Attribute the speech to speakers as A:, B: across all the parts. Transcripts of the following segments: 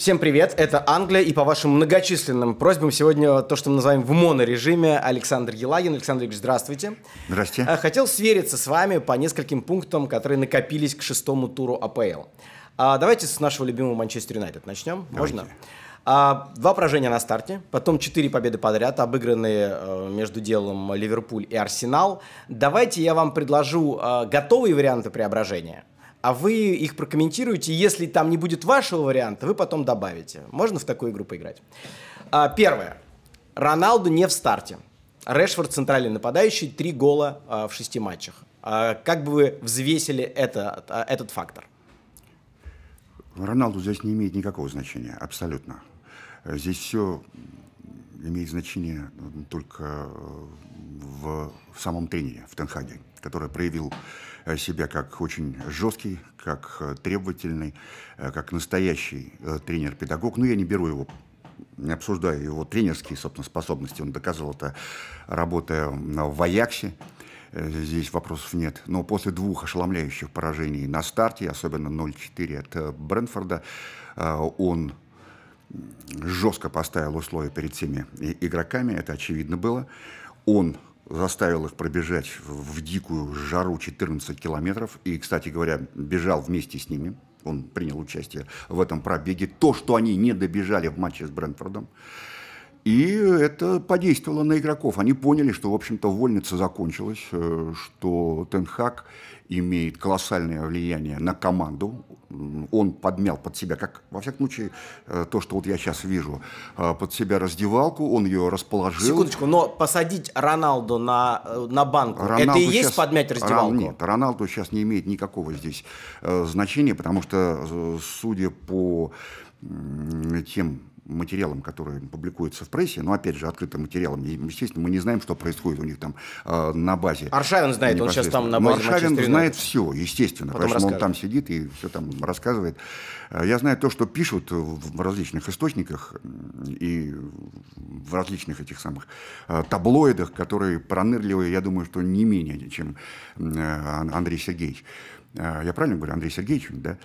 A: Всем привет, это Англия, и по вашим многочисленным просьбам сегодня то, что мы называем в монорежиме, Александр Елагин. Александр Ильич, здравствуйте.
B: Здравствуйте.
A: А, хотел свериться с вами по нескольким пунктам, которые накопились к шестому туру АПЛ. А, давайте с нашего любимого Манчестер Юнайтед начнем.
B: Давайте.
A: Можно? А, два поражения на старте, потом четыре победы подряд, обыгранные э, между делом Ливерпуль и Арсенал. Давайте я вам предложу э, готовые варианты преображения, а вы их прокомментируете. Если там не будет вашего варианта, вы потом добавите. Можно в такую игру поиграть? А, первое. Роналду не в старте. Решфорд центральный нападающий, три гола а, в шести матчах. А, как бы вы взвесили это, а, этот фактор?
B: Роналду здесь не имеет никакого значения, абсолютно. Здесь все имеет значение только э, в, в самом тренере, в Тенхаге, который проявил себя как очень жесткий, как э, требовательный, э, как настоящий э, тренер-педагог. Но я не беру его не обсуждаю его тренерские, собственно, способности. Он доказывал это, работая в Аяксе. Э, Здесь вопросов нет. Но после двух ошеломляющих поражений на старте, особенно 0-4 от э, Брэнфорда, э, он жестко поставил условия перед всеми игроками, это очевидно было. Он заставил их пробежать в дикую жару 14 километров. И, кстати говоря, бежал вместе с ними. Он принял участие в этом пробеге. То, что они не добежали в матче с Брэнфордом. И это подействовало на игроков. Они поняли, что, в общем-то, вольница закончилась, э, что Тенхак имеет колоссальное влияние на команду. Он подмял под себя, как, во всяком случае, э, то, что вот я сейчас вижу, э, под себя раздевалку, он ее расположил.
A: Секундочку, но посадить Роналду на, на банку, это
B: Роналду
A: и есть
B: щас-
A: подмять раздевалку?
B: Нет, Роналду сейчас не имеет никакого здесь значения, потому что, судя по тем материалам, которые публикуются в прессе, но опять же открытым материалом, и, естественно, мы не знаем, что происходит у них там э, на базе.
A: Аршавин знает, он сейчас там на
B: Но
A: базе
B: Аршавин
A: Манчестер
B: знает все, естественно,
A: Потом
B: потому что он
A: расскажет.
B: там сидит и все там рассказывает. Э, Я знаю то, что пишут в различных источниках и в различных этих самых э, таблоидах, которые пронырливые, я думаю, что не менее, чем Андрей Сергеевич. Я правильно говорю, Андрей Сергеевич, да?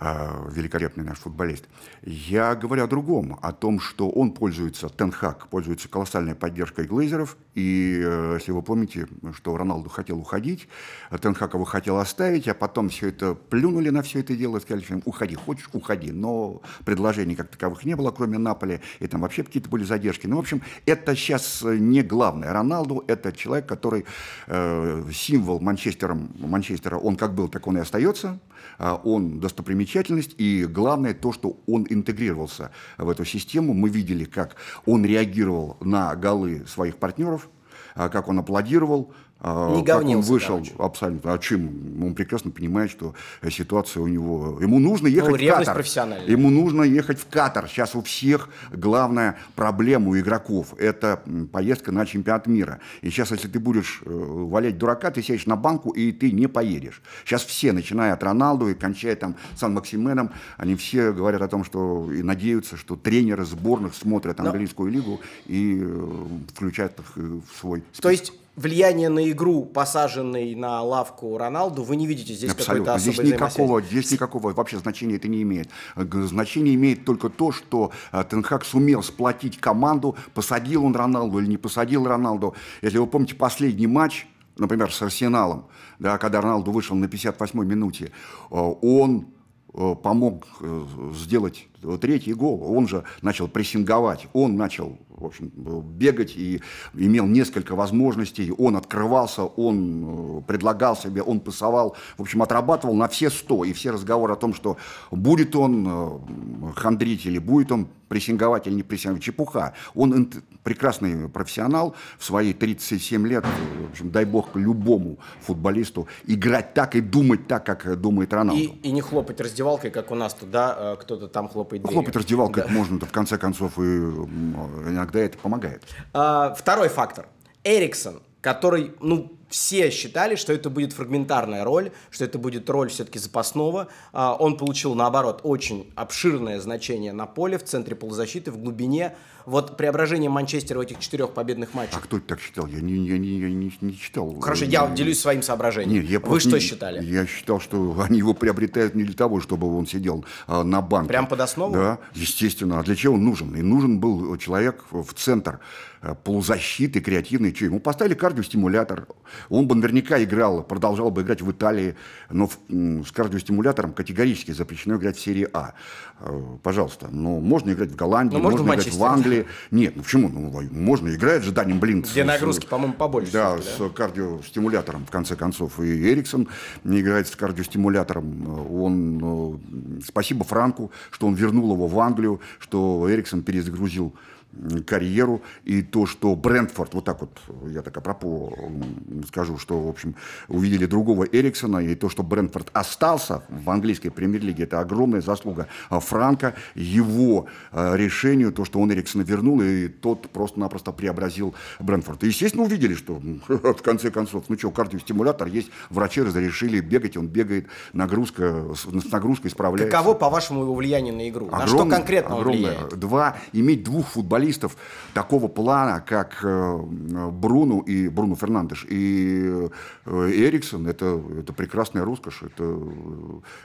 B: Э, великолепный наш футболист. Я говорю о другом, о том, что он пользуется, Тенхак пользуется колоссальной поддержкой глейзеров, и э, если вы помните, что Роналду хотел уходить, а Тенхак его хотел оставить, а потом все это плюнули на все это дело сказали, что уходи, хочешь, уходи, но предложений как таковых не было, кроме Наполи, и там вообще какие-то были задержки. Ну, в общем, это сейчас не главное. Роналду – это человек, который э, символ Манчестером, Манчестера, он как был, так он и остается, А он достопримечательность, и главное то, что он интегрировался в эту систему. Мы видели, как он реагировал на голы своих партнеров, а, как он аплодировал, а,
A: Не
B: как он вышел
A: короче.
B: абсолютно. А чем? Он прекрасно понимает, что ситуация у него... Ему нужно ехать в
A: Ну, ревность
B: Катар. Ему нужно ехать в Катар. Сейчас у всех главная проблема у игроков – это поездка на чемпионат мира. И сейчас, если ты будешь э, валять дурака, ты сядешь на банку, и ты не поедешь. Сейчас все, начиная от Роналду и кончая там Сан-Максименом, они все говорят о том, что и надеются, что тренеры сборных смотрят
A: Но-
B: английскую лигу и э, включают их э, в свой
A: То есть влияние на игру, посаженный на лавку Роналду, вы не видите здесь какой-то
B: Абсолютно.
A: особой
B: Здесь никакого, здесь никакого вообще значения это не имеет. Г- Значение имеет только то, что э, Тенхак сумел сплотить команду, посадил он Роналду или не посадил Роналду. Если вы помните последний матч, например, с Арсеналом, да, когда Роналду вышел на 58-й минуте, э, он э, помог э, сделать третий гол. Он же начал прессинговать, он начал в общем, э, бегать и имел несколько возможностей. Он открывался, он э, предлагал себе, он пасовал. В общем, отрабатывал на все сто. И все разговоры о том, что будет он э, хандрить или будет он прессинговать или не прессинговать, чепуха. Он прекрасный профессионал в свои 37 лет. э, В общем, дай бог любому футболисту играть так и думать так, как думает Роналду.
A: И, и не хлопать раздевалкой, как у нас тут, да, э, кто-то там хлопает дверью.
B: Хлопать раздевалкой можно, в конце концов, и иногда это помогает.
A: А, второй фактор. Эриксон, который, ну, все считали, что это будет фрагментарная роль, что это будет роль все-таки запасного. А, он получил, наоборот, очень обширное значение на поле, в центре полузащиты, в глубине. Вот преображение Манчестера в этих четырех победных матчах.
B: А кто так считал? Я не, я не, я не, не читал.
A: Хорошо, я делюсь своим соображением.
B: Нет, я
A: Вы что
B: не,
A: считали?
B: Я считал, что они его приобретают не для того, чтобы он сидел а, на банке.
A: Прям под основу?
B: Да, естественно. А для чего он нужен? И нужен был человек в центр Э, полузащиты, креативный. Что, ему поставили кардиостимулятор. Он бы наверняка играл, продолжал бы играть в Италии, но в, с кардиостимулятором категорически запрещено играть в серии А. Э, пожалуйста, но можно играть в Голландии,
A: но можно,
B: можно играть в Англии. Нет, ну почему? Ну, можно играть же Данем Блинк.
A: Где нагрузки, по-моему, побольше.
B: Да, да, с кардиостимулятором, в конце концов. И Эриксон не играет с кардиостимулятором. Он, э, спасибо Франку, что он вернул его в Англию, что Эриксон перезагрузил карьеру, и то, что Брентфорд, вот так вот, я так апропо скажу, что, в общем, увидели другого Эриксона, и то, что Брентфорд остался в английской премьер-лиге, это огромная заслуга Франка, его э, решению, то, что он Эриксона вернул, и тот просто-напросто преобразил Брентфорд. И, естественно, увидели, что в конце концов, ну что, кардиостимулятор есть, врачи разрешили бегать, он бегает, нагрузка, с нагрузкой справляется.
A: Каково, по-вашему, его влияние на игру? Огромное, на что конкретно он огромное. влияет?
B: Два, иметь двух футболистов футболистов такого плана, как э, Бруну и Бруно Фернандеш и э, Эриксон, это, это прекрасная роскошь, это,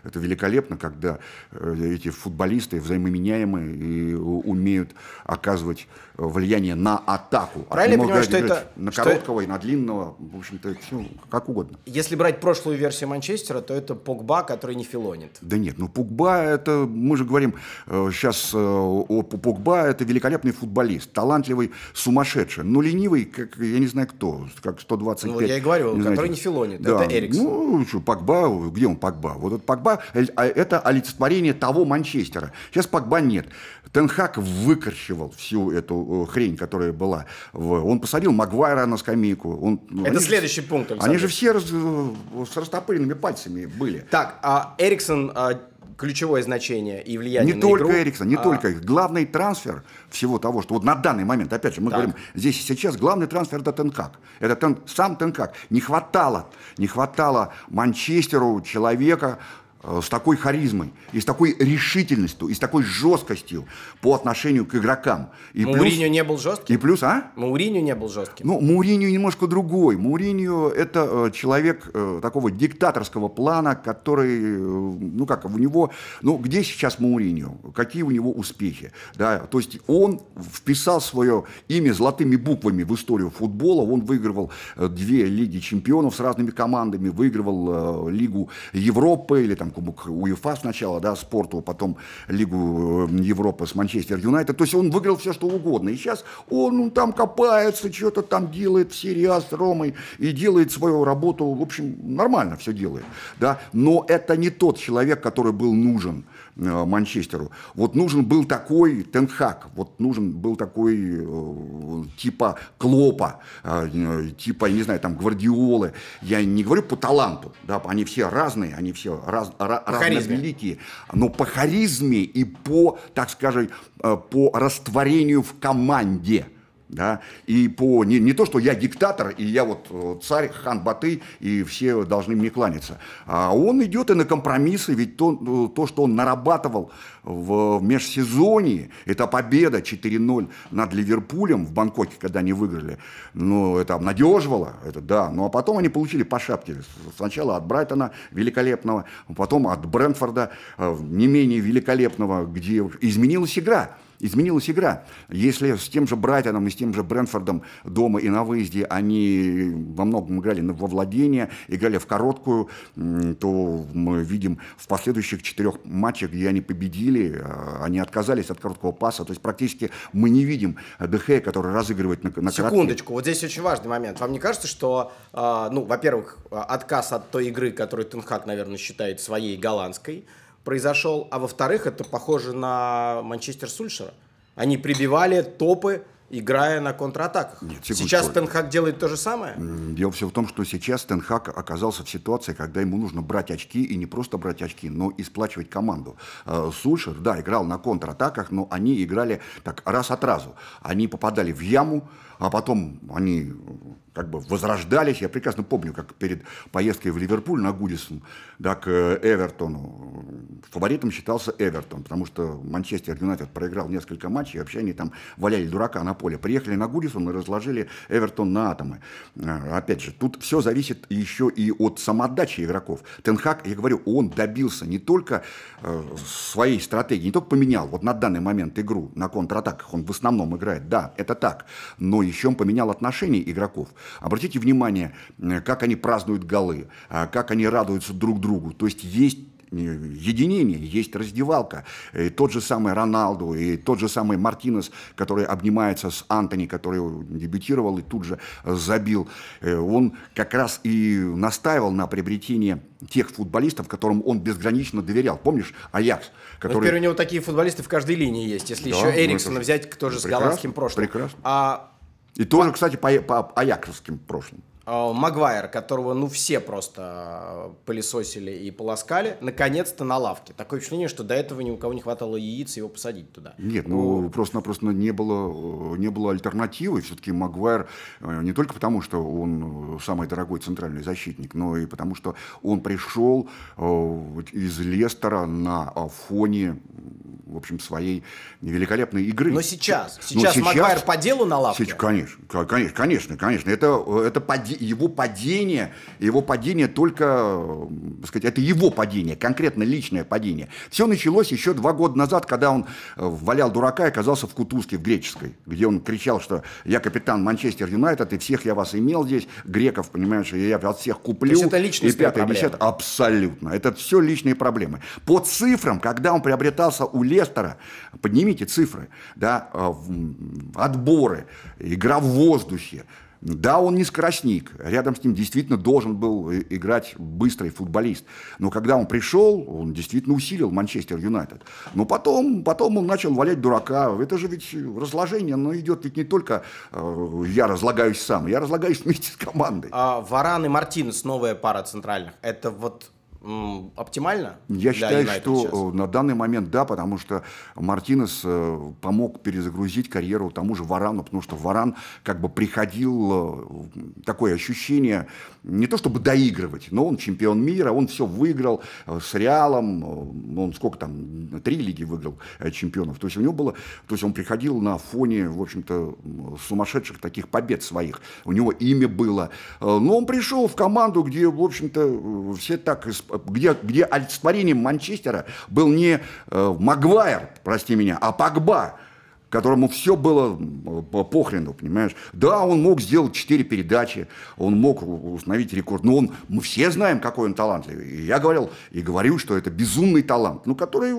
B: это великолепно, когда э, эти футболисты взаимоменяемые и умеют оказывать влияние на атаку.
A: Правильно я понимаю, что это...
B: На короткого что... и на длинного, в общем-то, все как угодно.
A: Если брать прошлую версию Манчестера, то это Погба, который не филонит.
B: Да нет, ну Погба, это, мы же говорим сейчас о Погба, это великолепный футболист футболист, талантливый, сумасшедший, но ленивый, как я не знаю кто, как 125. Ну,
A: я и говорю,
B: не
A: который знаете. не филонит, да. это Эриксон.
B: Ну, что, Погба, где он Погба? Вот этот Погба, а это олицетворение того Манчестера. Сейчас Погба нет. Тенхак выкорчевал всю эту э, хрень, которая была. Он посадил Магуайра на скамейку. Он...
A: Это они следующий же... пункт.
B: Александр. Они же все раз... Э, с растопыренными пальцами были.
A: Так, а Эриксон а ключевое значение и влияние
B: не
A: на
B: только
A: игру.
B: Эриксон, не а... только их. Главный трансфер всего того, что вот на данный момент, опять же, мы так. говорим, здесь и сейчас главный трансфер это Тенкак. Это тен, сам Тенкак. Не хватало, не хватало Манчестеру человека, с такой харизмой, и с такой решительностью, и с такой жесткостью по отношению к игрокам. И
A: Мауриньо не был жестким?
B: И плюс, а?
A: Мауриньо не был жестким?
B: Ну, Мауриньо немножко другой. Мауриньо – это э, человек э, такого диктаторского плана, который, э, ну как, у него, ну где сейчас Мауриньо? Какие у него успехи? Да? То есть он вписал свое имя золотыми буквами в историю футбола, он выигрывал э, две лиги чемпионов с разными командами, выигрывал э, Лигу Европы или там Кубок УЕФА сначала, да, спорту, потом Лигу э, Европы с Манчестер Юнайтед. То есть он выиграл все, что угодно. И сейчас он ну, там копается, что-то там делает в серии А с Ромой и делает свою работу. В общем, нормально все делает. Да? Но это не тот человек, который был нужен Манчестеру. Вот нужен был такой Тенхак, вот нужен был такой э, типа Клопа, э, типа, не знаю, там Гвардиолы. Я не говорю по таланту, да, они все разные, они все раз, ra, разные великие, но по харизме и по, так скажем, по растворению в команде да, и по, не, не то, что я диктатор, и я вот э, царь, хан Баты, и все должны мне кланяться, а он идет и на компромиссы, ведь то, э, то что он нарабатывал в межсезонье, это победа 4-0 над Ливерпулем в Бангкоке, когда они выиграли, ну, это обнадеживало, это да, ну, а потом они получили по шапке, сначала от Брайтона великолепного, потом от Брентфорда э, не менее великолепного, где изменилась игра, изменилась игра. Если с тем же Брайтоном и с тем же Брэнфордом дома и на выезде они во многом играли во владение, играли в короткую, то мы видим в последующих четырех матчах, где они победили, а, они отказались от короткого паса. То есть практически мы не видим Дехея, который разыгрывает на, на
A: Секундочку, короткий. вот здесь очень важный момент. Вам не кажется, что, а, ну, во-первых, отказ от той игры, которую Тенхак, наверное, считает своей голландской, произошел, а во-вторых, это похоже на Манчестер Сульшера. Они прибивали топы, играя на контратаках. Нет, сейчас Тенхак делает то же самое?
B: Дело все в том, что сейчас Тенхак оказался в ситуации, когда ему нужно брать очки, и не просто брать очки, но и сплачивать команду. Э, Сульшер, да, играл на контратаках, но они играли так раз от разу. Они попадали в яму, а потом они как бы возрождались. Я прекрасно помню, как перед поездкой в Ливерпуль на Гудисон, да, к Эвертону, фаворитом считался Эвертон, потому что Манчестер Юнайтед проиграл несколько матчей, и вообще они там валяли дурака на поле. Приехали на Гудисон и разложили Эвертон на атомы. А, опять же, тут все зависит еще и от самоотдачи игроков. Тенхак, я говорю, он добился не только э, своей стратегии, не только поменял вот на данный момент игру на контратаках, он в основном играет, да, это так, но еще он поменял отношения игроков. Обратите внимание, э, как они празднуют голы, а, как они радуются друг другу. То есть есть э, единение, есть раздевалка. И тот же самый Роналду, и тот же самый Мартинес, который обнимается с Антони, который дебютировал и тут же забил. Э, он как раз и настаивал на приобретении тех футболистов, которым он безгранично доверял. Помнишь, Аякс?
A: Который... Ну, теперь у него такие футболисты в каждой линии есть. Если да, еще ну, Эриксона ну, взять, тоже с голландским прошлым.
B: Прекрасно. А и тоже, кстати, по, по аяксовским прошлым.
A: А, Магуайр, которого, ну, все просто пылесосили и полоскали, наконец-то на лавке. Такое впечатление, что до этого ни у кого не хватало яиц его посадить туда.
B: Нет, ну, ну просто-напросто не было, не было альтернативы. Все-таки Магуайр э, не только потому, что он самый дорогой центральный защитник, но и потому, что он пришел э, из Лестера на фоне в общем, своей великолепной игры.
A: Но сейчас, сейчас, Но сейчас Магуайр по делу на лавке?
B: Сейчас, конечно, конечно, конечно. Это, это поди, его падение, его падение только, так сказать, это его падение, конкретно личное падение. Все началось еще два года назад, когда он э, валял дурака и оказался в Кутузке, в Греческой, где он кричал, что я капитан Манчестер Юнайтед, и всех я вас имел здесь, греков, понимаешь, я от всех куплю. То есть
A: это личностные проблемы?
B: Абсолютно. Это все личные проблемы. По цифрам, когда он приобретался у инвестора, поднимите цифры, да, э, отборы, игра в воздухе, да, он не скоростник. Рядом с ним действительно должен был играть быстрый футболист. Но когда он пришел, он действительно усилил Манчестер Юнайтед. Но потом, потом он начал валять дурака. Это же ведь разложение, но идет ведь не только э, я разлагаюсь сам, я разлагаюсь вместе с командой.
A: А Варан и Мартинес, новая пара центральных, это вот оптимально?
B: Я считаю, что сейчас? на данный момент да, потому что Мартинес э, помог перезагрузить карьеру тому же Варану, потому что Варан как бы приходил э, такое ощущение, не то чтобы доигрывать, но он чемпион мира, он все выиграл э, с Реалом, он сколько там, три лиги выиграл чемпионов, то есть у него было, то есть он приходил на фоне, в общем-то, сумасшедших таких побед своих, у него имя было, но он пришел в команду, где, в общем-то, все так где, где олицетворением Манчестера был не э, Магуайр, прости меня, а Погба, которому все было по похрену, понимаешь? Да, он мог сделать четыре передачи, он мог установить рекорд, но он, мы все знаем, какой он талантливый. И я говорил, и говорю, что это безумный талант, ну, который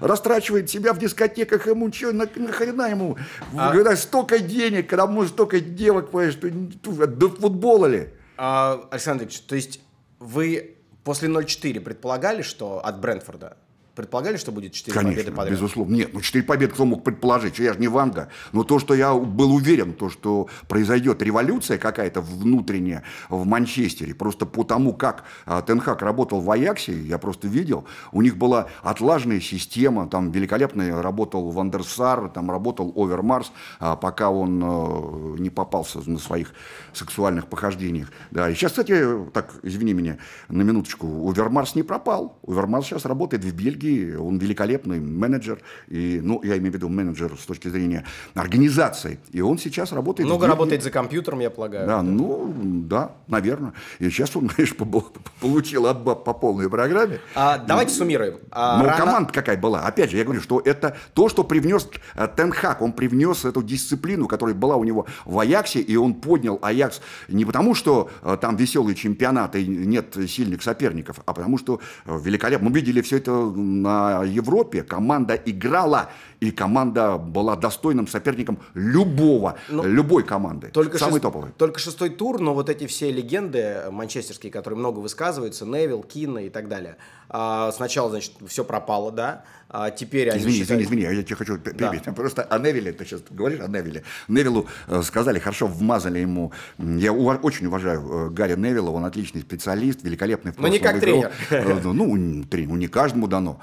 B: растрачивает себя в дискотеках, ему что, на, нахрена ему, а... когда столько денег, когда может столько девок, понимаешь, что, до футбола ли?
A: А, Александр Ильич, то есть вы После 0-4 предполагали, что от Брентфорда Предполагали, что будет 4
B: Конечно,
A: победы подряд?
B: безусловно. Нет, ну 4 победы кто мог предположить? Я же не Ванга. Но то, что я был уверен, то, что произойдет революция какая-то внутренняя в Манчестере, просто по тому, как а, Тенхак работал в Аяксе, я просто видел, у них была отлаженная система, там великолепно работал Вандерсар, там работал Овермарс, а, пока он а, не попался на своих сексуальных похождениях. Да. И сейчас, кстати, так, извини меня на минуточку, Овермарс не пропал. Овермарс сейчас работает в Бельгии, Сергей, он великолепный менеджер, и, ну, я имею в виду менеджер с точки зрения организации, и он сейчас работает...
A: Много работает за компьютером, я полагаю.
B: Да, ну, да, наверное. И сейчас он, конечно, получил отбат по полной программе.
A: А, давайте ну, суммируем.
B: А, но рано... команда какая была? Опять же, я говорю, что это то, что привнес э, Тенхак, он привнес эту дисциплину, которая была у него в Аяксе, и он поднял Аякс не потому, что э, там веселый чемпионат и нет сильных соперников, а потому что э, великолепно. Мы видели все это на Европе команда играла, и команда была достойным соперником любого, но ну, любой команды,
A: только самой шест... топовой. Только шестой тур, но вот эти все легенды манчестерские, которые много высказываются, Невил, Кина и так далее. А, сначала, значит, все пропало, да, а теперь
B: они Извини, считают... извини, извини, я тебе хочу перебить. Да. Просто о Невиле, ты сейчас говоришь о Невиле. Невилу э, сказали, хорошо вмазали ему. Я ув... очень уважаю э, Гарри Невилла, он отличный специалист, великолепный в
A: Но не как играл. тренер.
B: Э, ну, тренер, ну, не каждому дано.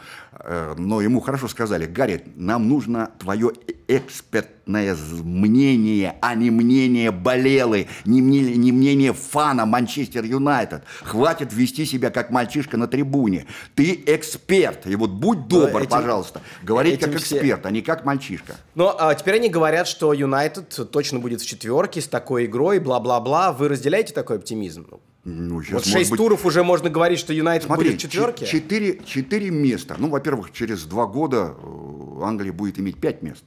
B: Но ему хорошо сказали, Гарри, нам нужно твое экспертное мнение, а не мнение болелы, не мнение, не мнение фана Манчестер Юнайтед. Хватит вести себя как мальчишка на трибуне. Ты эксперт. И вот будь добр, этим, пожалуйста, говорить как эксперт, а не как мальчишка.
A: Но а теперь они говорят, что Юнайтед точно будет в четверке с такой игрой, бла-бла-бла. Вы разделяете такой оптимизм? Ну, сейчас, вот шесть быть... туров уже можно говорить, что Юнайтед будет в четверке?
B: Четыре, четыре места. Ну, во-первых, через два года э, Англия будет иметь пять мест.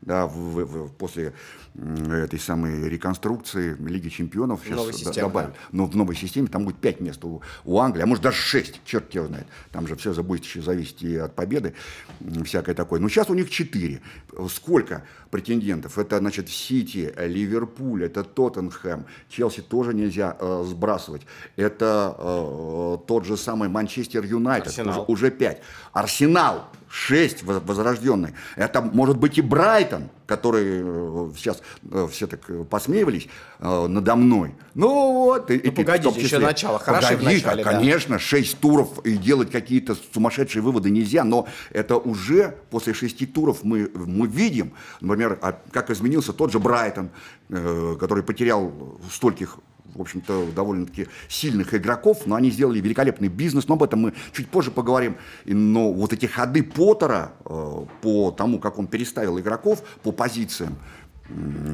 B: Да, в, в, в, после этой самой реконструкции Лиги Чемпионов сейчас системе, добавят. Да. Но в новой системе там будет 5 мест у, у Англии, а может даже 6, черт его знает. Там же все будет еще зависеть и от победы, всякое такое. Но сейчас у них 4. Сколько претендентов? Это, значит, Сити, Ливерпуль, это Тоттенхэм, Челси тоже нельзя э, сбрасывать. Это э, тот же самый Манчестер Юнайтед, уже, уже 5. Арсенал 6 возрожденный. Это может быть и Брайтон, который э, сейчас э, все так э, посмеивались надо мной. Ну вот.
A: Ну, и, погодите, еще начало. Хорошо Погоди,
B: в начале, конечно, да. 6 туров и делать какие-то сумасшедшие выводы нельзя, но это уже после 6 туров мы, мы видим, например, а как изменился тот же Брайтон, который потерял стольких в общем-то, довольно-таки сильных игроков, но они сделали великолепный бизнес, но об этом мы чуть позже поговорим. Но вот эти ходы Поттера э, по тому, как он переставил игроков по позициям,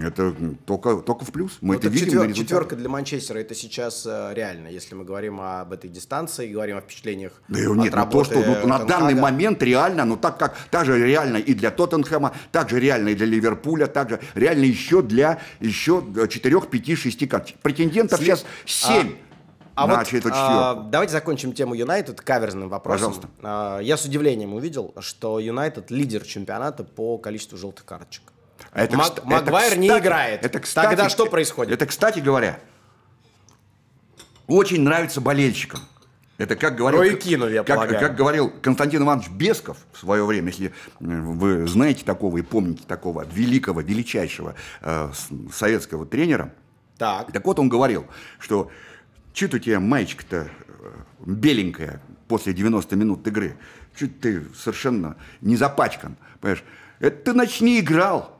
B: это только, только в плюс. Мы ну, это видим четвер,
A: Четверка для Манчестера это сейчас э, реально, если мы говорим об этой дистанции, говорим о впечатлениях.
B: Да нет, ну, то, что ну, на данный момент реально, ну так как так же реально и для Тоттенхэма, так же реально и для Ливерпуля, так же реально еще для еще 4, 5, 6 карточек. Претендентов След... сейчас 7. А, а
A: вот а, давайте закончим тему Юнайтед каверзным вопросом. Пожалуйста. А, я с удивлением увидел, что Юнайтед лидер чемпионата по количеству желтых карточек. Это, Мак, это, Магуайр кстати, не играет. Это, кстати, Тогда что происходит?
B: Это, кстати говоря, очень нравится болельщикам. Это как говорил,
A: Рой Кину, я
B: как, как говорил Константин Иванович Бесков в свое время, если вы знаете такого и помните такого великого, величайшего э, советского тренера. Так. так вот он говорил, что чуть у тебя маечка-то э, беленькая после 90 минут игры, чуть ты совершенно не запачкан, понимаешь? Это ты начни играл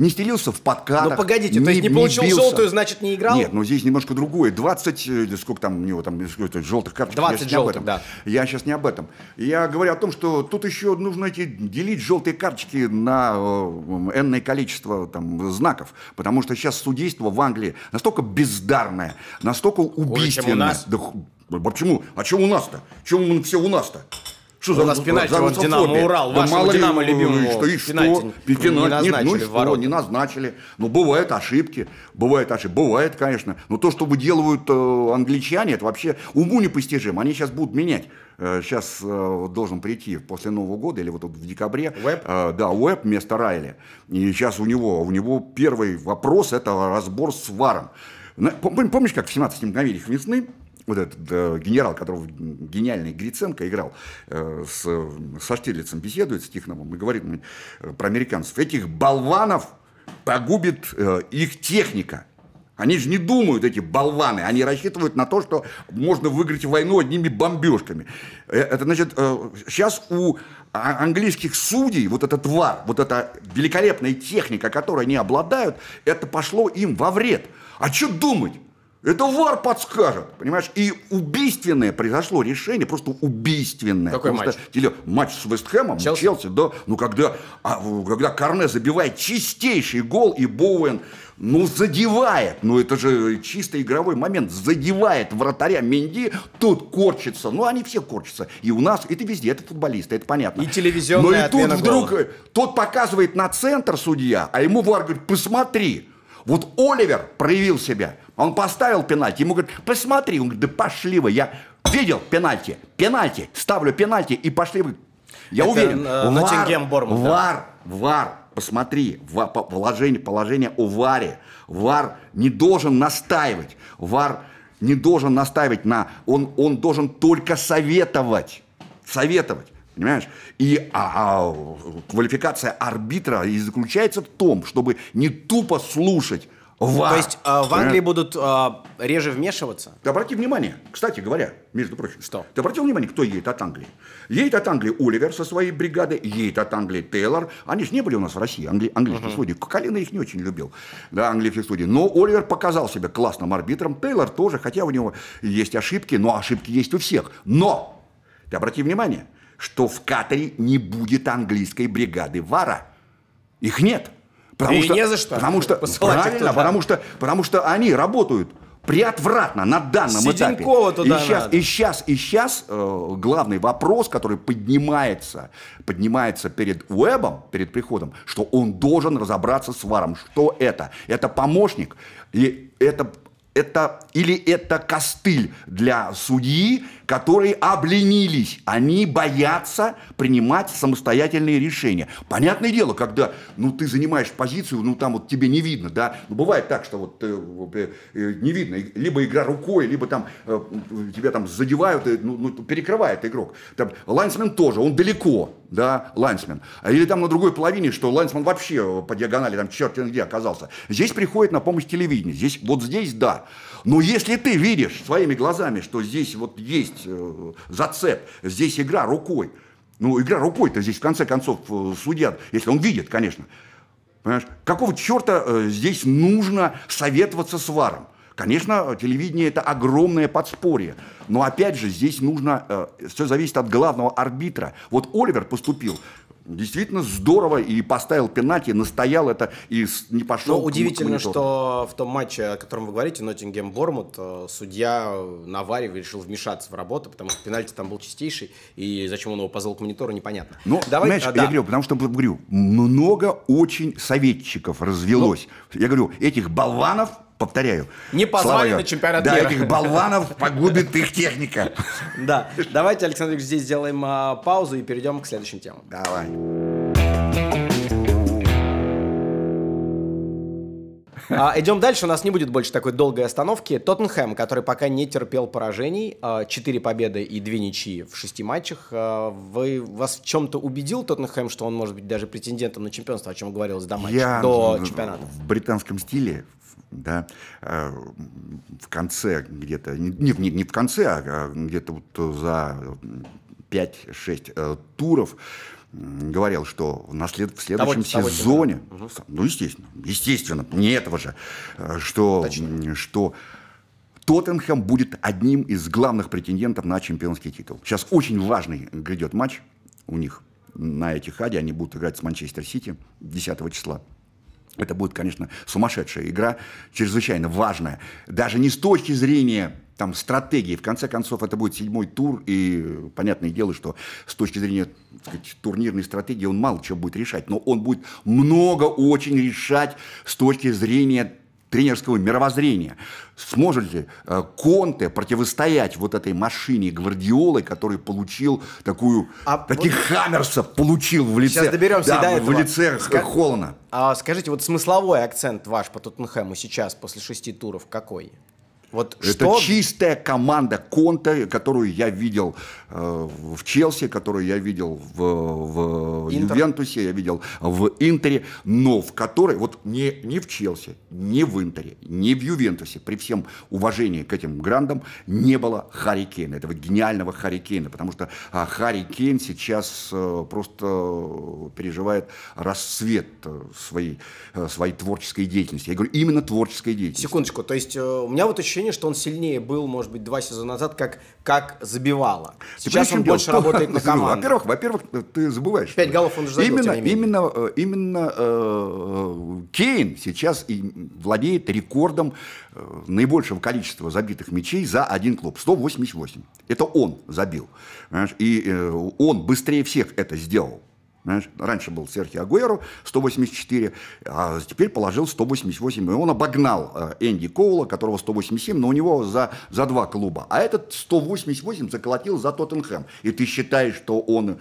B: не стелился в подкатах.
A: Ну погодите, не, то есть не, не получил бился. желтую, значит не играл?
B: Нет, ну здесь немножко другое. 20, э, сколько там у него там сколько, желтых карточек.
A: 20 я желтых,
B: да. Я сейчас не об этом. Я говорю о том, что тут еще нужно эти, делить желтые карточки на э, энное количество там, знаков. Потому что сейчас судейство в Англии настолько бездарное, настолько убийственное. Ой, чем у нас? Да, почему? А что у нас-то? Чем все у нас-то?
A: Что за, у нас пенальти, за, он Динамо Урал, да вашего Динамо любимого.
B: Что, и что? Пенальти, пенальти не назначили нет, ну что, не назначили. Ну, бывают ошибки, бывают ошибки, бывает, конечно. Но то, что делают э, англичане, это вообще уму непостижимо. Они сейчас будут менять. Э, сейчас э, должен прийти после Нового года, или вот в декабре. Уэб? Э, да, Уэб вместо Райли. И сейчас у него, у него первый вопрос, это разбор с ВАРом. Помнишь, как в 17 мгновениях весны вот этот э, генерал, которого гениальный Гриценко играл, э, с, со Штирлицем беседует с Тихоновым и говорит мне э, про американцев. Этих болванов погубит э, их техника. Они же не думают, эти болваны, они рассчитывают на то, что можно выиграть войну одними бомбежками. Э, это значит, э, сейчас у а, английских судей вот этот вар, вот эта великолепная техника, которой они обладают, это пошло им во вред. А что думать? Это ВАР подскажет, понимаешь? И убийственное произошло решение, просто убийственное.
A: Какой матч?
B: Теле... Матч с Вестхэмом, Челси? Челси, да. Ну, когда, а, когда Корне забивает чистейший гол, и Боуэн, ну, задевает, ну, это же чисто игровой момент, задевает вратаря Менди, тут корчится, ну, они все корчатся. И у нас, это везде, это футболисты, это понятно.
A: И телевизионная
B: Но и тут вдруг, гола. тот показывает на центр судья, а ему ВАР говорит, посмотри, вот Оливер проявил себя, он поставил пенальти, ему говорят, посмотри, он говорит, да пошли вы, я видел пенальти, пенальти, ставлю пенальти и пошли вы. Я Это, уверен,
A: э, вар, Бормут,
B: вар, да. вар, посмотри, вар, положение, положение о варе. Вар не должен настаивать, вар не должен настаивать на, он, он должен только советовать, советовать. Понимаешь? И а, а, квалификация арбитра и заключается в том, чтобы не тупо слушать
A: ВАР. То есть э, в Англии будут э, реже вмешиваться?
B: Ты обрати внимание, кстати говоря, между прочим.
A: Что?
B: Ты обратил внимание, кто едет от Англии? Едет от Англии Оливер со своей бригадой, едет от Англии Тейлор. Они же не были у нас в России, англи, английские uh-huh. судьи. Калина их не очень любил, да, английские судьи. Но Оливер показал себя классным арбитром. Тейлор тоже, хотя у него есть ошибки, но ошибки есть у всех. Но, ты обрати внимание, что в Катаре не будет английской бригады ВАРа. Их нет.
A: Потому и что, не за что.
B: Потому что, правильно, потому что, потому что они работают приотвратно на данном
A: Сиденькова
B: этапе.
A: Туда
B: и сейчас,
A: надо.
B: и сейчас, и сейчас э, главный вопрос, который поднимается, поднимается перед Уэбом, перед приходом, что он должен разобраться с варом. Что это? Это помощник, и это это, или это костыль для судьи, которые обленились. Они боятся принимать самостоятельные решения. Понятное дело, когда ну, ты занимаешь позицию, ну там вот тебе не видно, да. Ну, бывает так, что вот э, э, не видно, либо игра рукой, либо там э, тебя там задевают, э, ну, ну, перекрывает игрок. Там, лайнсмен тоже, он далеко, да, лайнсмен. Или там на другой половине, что лайнсмен вообще по диагонали, там черт где оказался. Здесь приходит на помощь телевидение. Здесь, вот здесь да. Но если ты видишь своими глазами, что здесь вот есть э, зацеп, здесь игра рукой, ну, игра рукой-то здесь, в конце концов, э, судья, если он видит, конечно. Понимаешь? Какого черта э, здесь нужно советоваться с варом? Конечно, телевидение это огромное подспорье, но опять же здесь нужно, э, все зависит от главного арбитра. Вот Оливер поступил действительно здорово и поставил пенальти, настоял это и не пошел.
A: Но удивительно, что в том матче, о котором вы говорите, Ноттингем Бормут, э, судья Навари решил вмешаться в работу, потому что пенальти там был чистейший, и зачем он его позвал к монитору, непонятно.
B: Ну, Давай, знаешь, а, да. я говорю, потому что говорю, много очень советчиков развелось. Ну, я говорю, этих болванов повторяю.
A: Не позвали на чемпионат
B: да,
A: мира.
B: этих болванов погубит их техника.
A: Да. Давайте, Александр Ильич, здесь сделаем а, паузу и перейдем к следующим темам.
B: Давай.
A: А, идем дальше, у нас не будет больше такой долгой остановки. Тоттенхэм, который пока не терпел поражений, а, четыре победы и две ничьи в шести матчах. А, вы, вас в чем-то убедил Тоттенхэм, что он может быть даже претендентом на чемпионство, о чем говорилось до матча,
B: Я
A: до чемпионата?
B: В британском стиле, да, э, в конце где-то, не, не, не в конце, а где-то вот за 5-6 э, туров говорил, что на след, в следующем того, сезоне, того ну, естественно, естественно, не этого же, э, что, что Тоттенхэм будет одним из главных претендентов на чемпионский титул. Сейчас очень важный грядет матч у них на Этихаде, они будут играть с Манчестер Сити 10 числа. Это будет, конечно, сумасшедшая игра, чрезвычайно важная. Даже не с точки зрения там, стратегии. В конце концов, это будет седьмой тур, и понятное дело, что с точки зрения сказать, турнирной стратегии он мало чего будет решать, но он будет много очень решать с точки зрения тренерского мировоззрения. Сможет ли э, Конте противостоять вот этой машине Гвардиолы, который получил такую, а таких вот... хаммерсов получил в лице,
A: Сейчас доберемся
B: да,
A: до
B: в
A: этого.
B: лице Ска... Холлана.
A: А, скажите, вот смысловой акцент ваш по Тоттенхэму сейчас, после шести туров, какой?
B: Вот это что... чистая команда Конта, которую я видел в Челси, которую я видел в, в Ювентусе, я видел в Интере, но в которой, вот не, не в Челси, не в Интере, не в Ювентусе, при всем уважении к этим грандам, не было Харри Кейна, этого гениального Харри Кейна, потому что а, Харри Кейн сейчас э, просто переживает расцвет э, своей, э, своей творческой деятельности. Я говорю, именно творческой деятельности.
A: Секундочку, то есть э, у меня вот ощущение, что он сильнее был, может быть, два сезона назад, как, как забивало. Сейчас он больше работает на команду.
B: Во-первых, во-первых, ты забываешь.
A: Пять голов он уже забил,
B: именно, именно, именно э, Кейн сейчас и владеет рекордом э, наибольшего количества забитых мячей за один клуб. 188. Это он забил. Понимаешь? И э, он быстрее всех это сделал. Знаешь, раньше был Серхио Агуэро 184, а теперь положил 188. И он обогнал э, Энди Коула, которого 187, но у него за, за два клуба. А этот 188 заколотил за Тоттенхэм. И ты считаешь, что он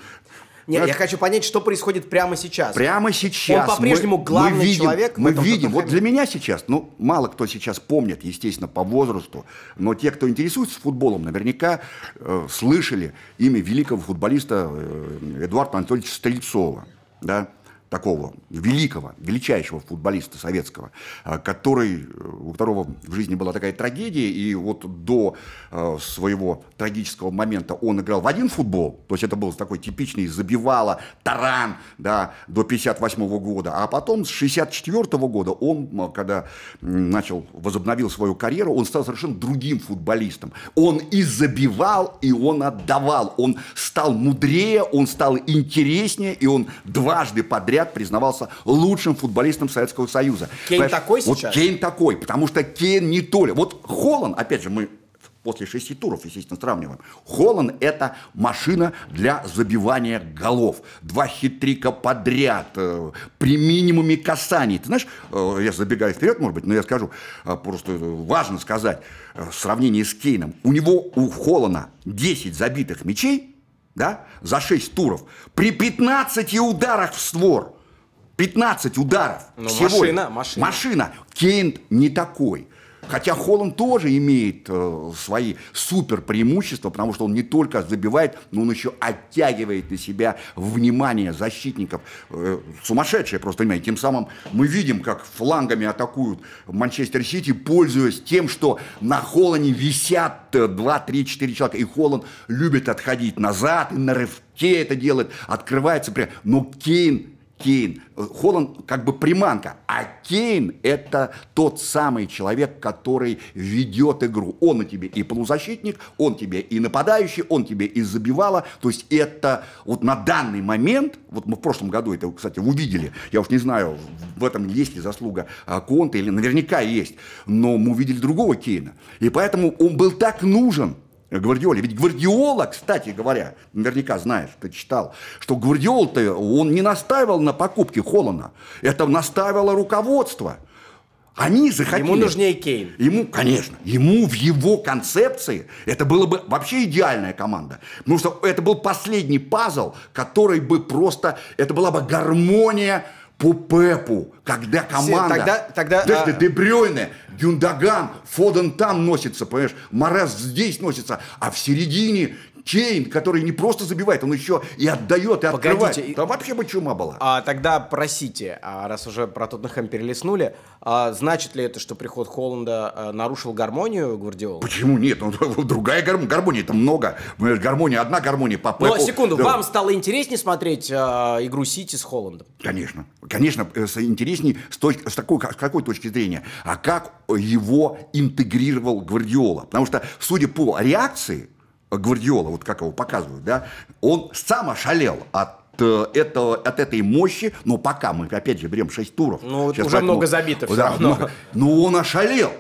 A: нет, я хочу понять, что происходит прямо сейчас.
B: Прямо сейчас.
A: Он по-прежнему главный
B: мы видим,
A: человек.
B: Мы видим. Вот для меня сейчас, ну, мало кто сейчас помнит, естественно, по возрасту, но те, кто интересуется футболом, наверняка э, слышали имя великого футболиста э, Эдуарда Анатольевича Стрельцова. Да? Такого великого, величайшего футболиста советского, э, который, э, у которого в жизни была такая трагедия, и вот до э, своего трагического момента он играл в один футбол, то есть это был такой типичный забивало, таран, да, до 58 года, а потом с 64 года он, когда начал, возобновил свою карьеру, он стал совершенно другим футболистом. Он и забивал, и он отдавал, он стал мудрее, он стал интереснее, и он дважды подряд подряд признавался лучшим футболистом Советского Союза.
A: Кейн Понимаешь? такой сейчас?
B: Вот Кейн такой, потому что Кейн не то ли. Вот Холланд, опять же, мы после шести туров, естественно, сравниваем. Холланд – это машина для забивания голов. Два хитрика подряд, э, при минимуме касаний. Ты знаешь, э, я забегаю вперед, может быть, но я скажу, э, просто важно сказать, в сравнении с Кейном, у него, у Холлана 10 забитых мячей, да, за 6 туров, при 15 ударах в створ, 15 ударов
A: ну, всего. Машина,
B: машина. Машина. Кейн не такой. Хотя Холланд тоже имеет э, свои супер преимущества, потому что он не только забивает, но он еще оттягивает на себя внимание защитников. Э, сумасшедшее просто внимание. Тем самым мы видим, как флангами атакуют Манчестер Сити, пользуясь тем, что на Холлане висят 2, 3, 4 человека. И Холланд любит отходить назад, и на рывке это делает, открывается. Но Кейн Кейн. Холланд как бы приманка, а Кейн это тот самый человек, который ведет игру. Он на тебе и полузащитник, он тебе и нападающий, он тебе и забивало. То есть это вот на данный момент, вот мы в прошлом году это, кстати, увидели, я уж не знаю, в этом есть ли заслуга а, Конта или наверняка есть, но мы увидели другого Кейна. И поэтому он был так нужен Гвардиоле. Ведь Гвардиола, кстати говоря, наверняка знаешь, ты читал, что Гвардиол-то, он не настаивал на покупке Холлана. Это настаивало руководство. Они захотели...
A: Ему нужнее Кейн.
B: Ему, конечно, ему в его концепции это было бы вообще идеальная команда. Потому что это был последний пазл, который бы просто... Это была бы гармония по Пепу, когда команда...
A: Тогда, тогда,
B: то а... Дебрёйне, Гюндаган, Фоден там носится, понимаешь, Морес здесь носится, а в середине Кейн, который не просто забивает, он еще и отдает, и открывает. Погодите, Там вообще бы чума была.
A: А, тогда просите, а, раз уже про Тоттенхэм перелистнули, а, значит ли это, что приход Холланда а, нарушил гармонию Гвардиола?
B: Почему нет? Ну, другая гармония, гармонии там много. Гармония, одна гармония по
A: Ну, а секунду, да. вам стало интереснее смотреть а, игру Сити с Холландом?
B: Конечно. Конечно, э, интереснее с, точ- с, такой, с какой точки зрения? А как его интегрировал Гвардиола? Потому что, судя по реакции, Гвардиола, вот как его показывают, да, он сам ошалел от э, этого, от этой мощи, но пока мы, опять же, берем 6 туров.
A: Ну, уже так, много забито да,
B: много. Но он ошалел.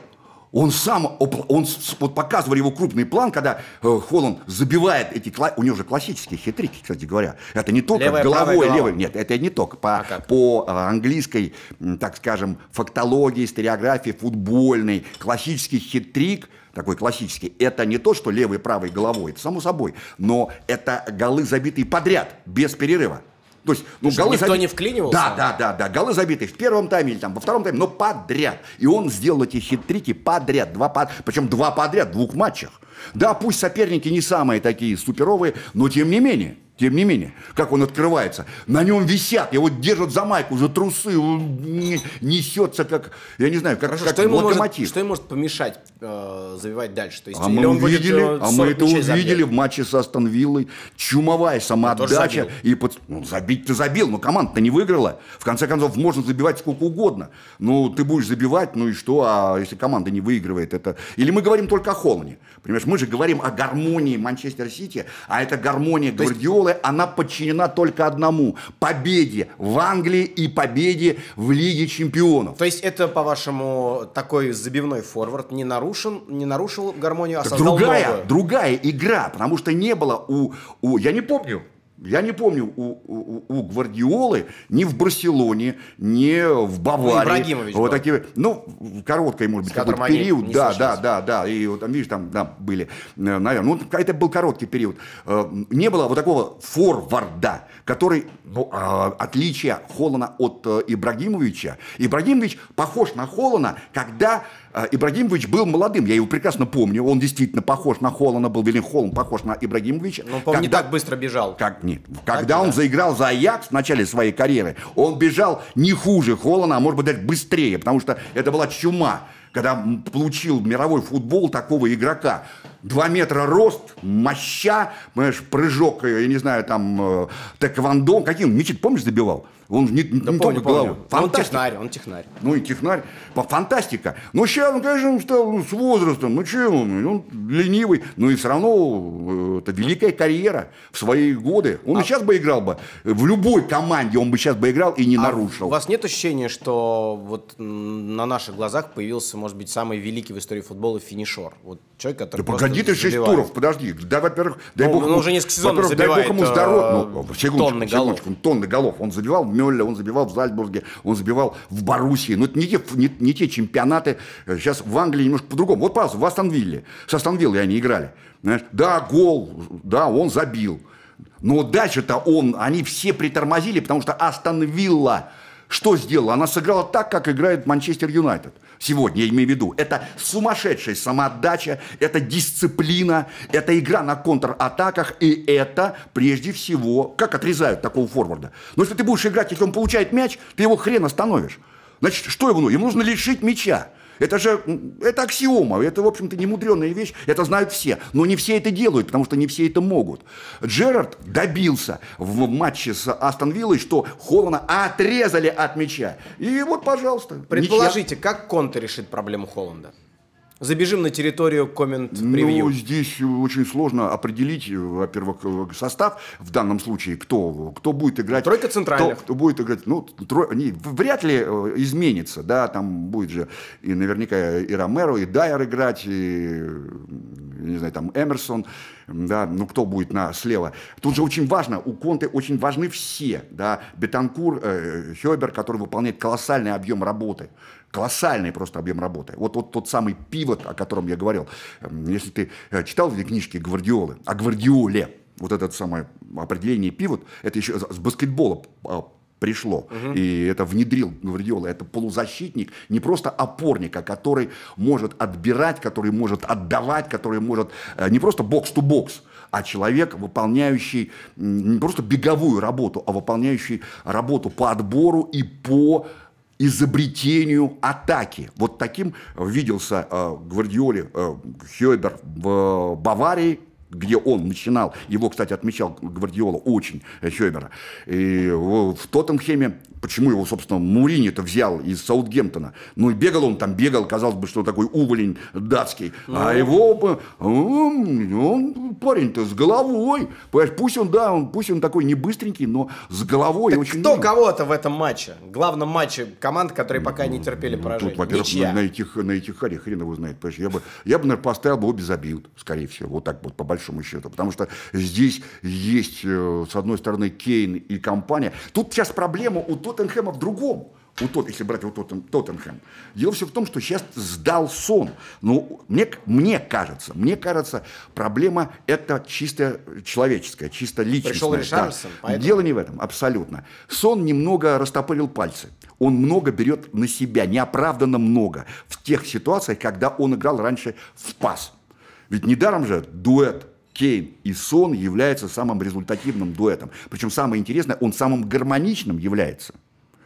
B: Он сам, он вот показывали его крупный план, когда э, Холланд забивает эти, у него же классические хитрики, кстати говоря. Это не только Левая, головой, левой, нет, это не только по, а по э, английской, так скажем, фактологии, стереографии футбольной, классический хитрик – такой классический, это не то, что левой и правой головой, это само собой, но это голы забитые подряд, без перерыва.
A: То есть, ну, голы никто заби... не вклинивался?
B: Да, да, да, да, голы забитые в первом тайме или там во втором тайме, но подряд. И он сделал эти хитрики подряд, два под... причем два подряд в двух матчах. Да, пусть соперники не самые такие суперовые, но тем не менее. Тем не менее, как он открывается, на нем висят, его держат за майку, за трусы, он несется как, я не знаю, как, Хорошо, как
A: что локомотив. Может, что ему может помешать э, завивать дальше?
B: То есть, а мы увидели, будет, э, а мы это увидели в матче со Астон Виллой. Чумовая самоотдача. И под, ну, забить ты забил, но команда-то не выиграла. В конце концов, можно забивать сколько угодно. Ну, ты будешь забивать, ну и что, а если команда не выигрывает это? Или мы говорим только о Холлане? Понимаешь, мы же говорим о гармонии Манчестер Сити, а это гармония Гвардиолы школы, она подчинена только одному – победе в Англии и победе в Лиге чемпионов.
A: То есть это, по-вашему, такой забивной форвард не, нарушен, не нарушил гармонию, а создал
B: другая,
A: новую?
B: Другая игра, потому что не было у, у я не помню, я не помню у, у, у Гвардиолы ни в Барселоне, ни в Баварии.
A: Ну,
B: вот такие, ну, короткий, может быть, какой-то период. Да, да, да, да. И вот там, видишь, там да, были, э, наверное. Ну, это был короткий период. Э, не было вот такого форварда, который, ну, а, отличие Холлана от э, Ибрагимовича. Ибрагимович похож на Холлана, когда Ибрагимович был молодым, я его прекрасно помню, он действительно похож на Холлана, был Вилен Холлан похож на Ибрагимовича.
A: Но, он, не так быстро бежал.
B: Как, нет, когда так, он да. заиграл за Аякс в начале своей карьеры, он бежал не хуже Холлана, а может быть даже быстрее, потому что это была чума когда получил мировой футбол такого игрока. Два метра рост, моща, понимаешь, прыжок, я не знаю, там, э, тэквондо, каким, мячик, помнишь, забивал?
A: Он не, да не помню, помню. Он технарь, он технарь.
B: Ну и технарь. Фантастика. Но сейчас, ну, конечно, он стал ну, с возрастом. Ну, что он? Он ленивый. Но и все равно э, это великая карьера в свои годы. Он а... и сейчас бы играл бы. В любой команде он бы сейчас бы играл и не а нарушил.
A: У вас нет ощущения, что вот на наших глазах появился, может быть, самый великий в истории футбола финишер? Вот человек, который
B: Да погоди ты, шесть туров, подожди. Да, во-первых, дай
A: ну,
B: бог,
A: он уже несколько сезонов забивает
B: дай бог ему здоров... ну, тонны голов. Тонны голов. Он забивал Мюлля, он забивал в Зальцбурге, он забивал в Боруссии. Но это не те, не, не те чемпионаты. Сейчас в Англии немножко по-другому. Вот, пожалуйста, в Астон Вилле. С Астон Виллой они играли. Знаешь, да, гол, да, он забил. Но дальше-то он, они все притормозили, потому что Астон Вилла что сделала? Она сыграла так, как играет Манчестер Юнайтед сегодня, я имею в виду. Это сумасшедшая самоотдача, это дисциплина, это игра на контратаках, и это прежде всего, как отрезают такого форварда. Но если ты будешь играть, если он получает мяч, ты его хрен остановишь. Значит, что ему нужно? Ему нужно лишить мяча. Это же, это аксиома, это, в общем-то, не мудреная вещь, это знают все. Но не все это делают, потому что не все это могут. Джерард добился в матче с Астон Виллой, что Холлана отрезали от мяча. И вот, пожалуйста.
A: Предположите, ничья. как Конте решит проблему Холланда? Забежим на территорию коммент-превью.
B: Ну, здесь очень сложно определить, во-первых, состав в данном случае, кто, кто будет играть.
A: Тройка центральных.
B: Кто, кто будет играть, ну, тро, не, вряд ли э, изменится, да, там будет же и наверняка и Ромеро, и Дайер играть, и, не знаю, там Эмерсон, да, ну, кто будет на, слева. Тут же очень важно, у Конте очень важны все, да, Бетанкур, э, Хёбер, который выполняет колоссальный объем работы колоссальный просто объем работы. Вот, вот тот самый пивот, о котором я говорил. Если ты э, читал эти книжки Гвардиолы, о Гвардиоле, вот это самое определение пивот, это еще с баскетбола а, пришло. Угу. И это внедрил Гвардиола. Это полузащитник, не просто опорник, а который может отбирать, который может отдавать, который может э, не просто бокс-то-бокс, а человек, выполняющий не просто беговую работу, а выполняющий работу по отбору и по изобретению атаки. Вот таким виделся э, Гвардиоле э, Хёбер в Баварии, где он начинал, его, кстати, отмечал Гвардиола очень, э, Хёбера, и в Тоттенхеме почему его, собственно, Мурини-то взял из Саутгемптона. Ну и бегал он там, бегал, казалось бы, что такой уволень датский. Ну. А его, он, он парень-то с головой. Понимаешь, пусть он, да, он, пусть он такой не быстренький, но с головой
A: так
B: очень...
A: кто много. кого-то в этом матче? Главном матче команд, которые пока не терпели ну, поражения. Тут,
B: во-первых, на, на, этих, на этих харе хрен его знает. Понимаешь, я бы, я бы, наверное, поставил бы обе забьют, скорее всего, вот так вот, по большому счету. Потому что здесь есть, э, с одной стороны, Кейн и компания. Тут сейчас проблема у Тоттенхэма в другом. У тот, если брать вот Тоттен, Тоттенхэм. Дело все в том, что сейчас сдал сон. Ну, мне, мне кажется, мне кажется, проблема это чисто человеческая, чисто личностная. Пришел
A: да.
B: поэтому... Дело не в этом, абсолютно. Сон немного растопырил пальцы. Он много берет на себя, неоправданно много. В тех ситуациях, когда он играл раньше в пас. Ведь недаром же дуэт Кейн и Сон является самым результативным дуэтом. Причем самое интересное, он самым гармоничным является.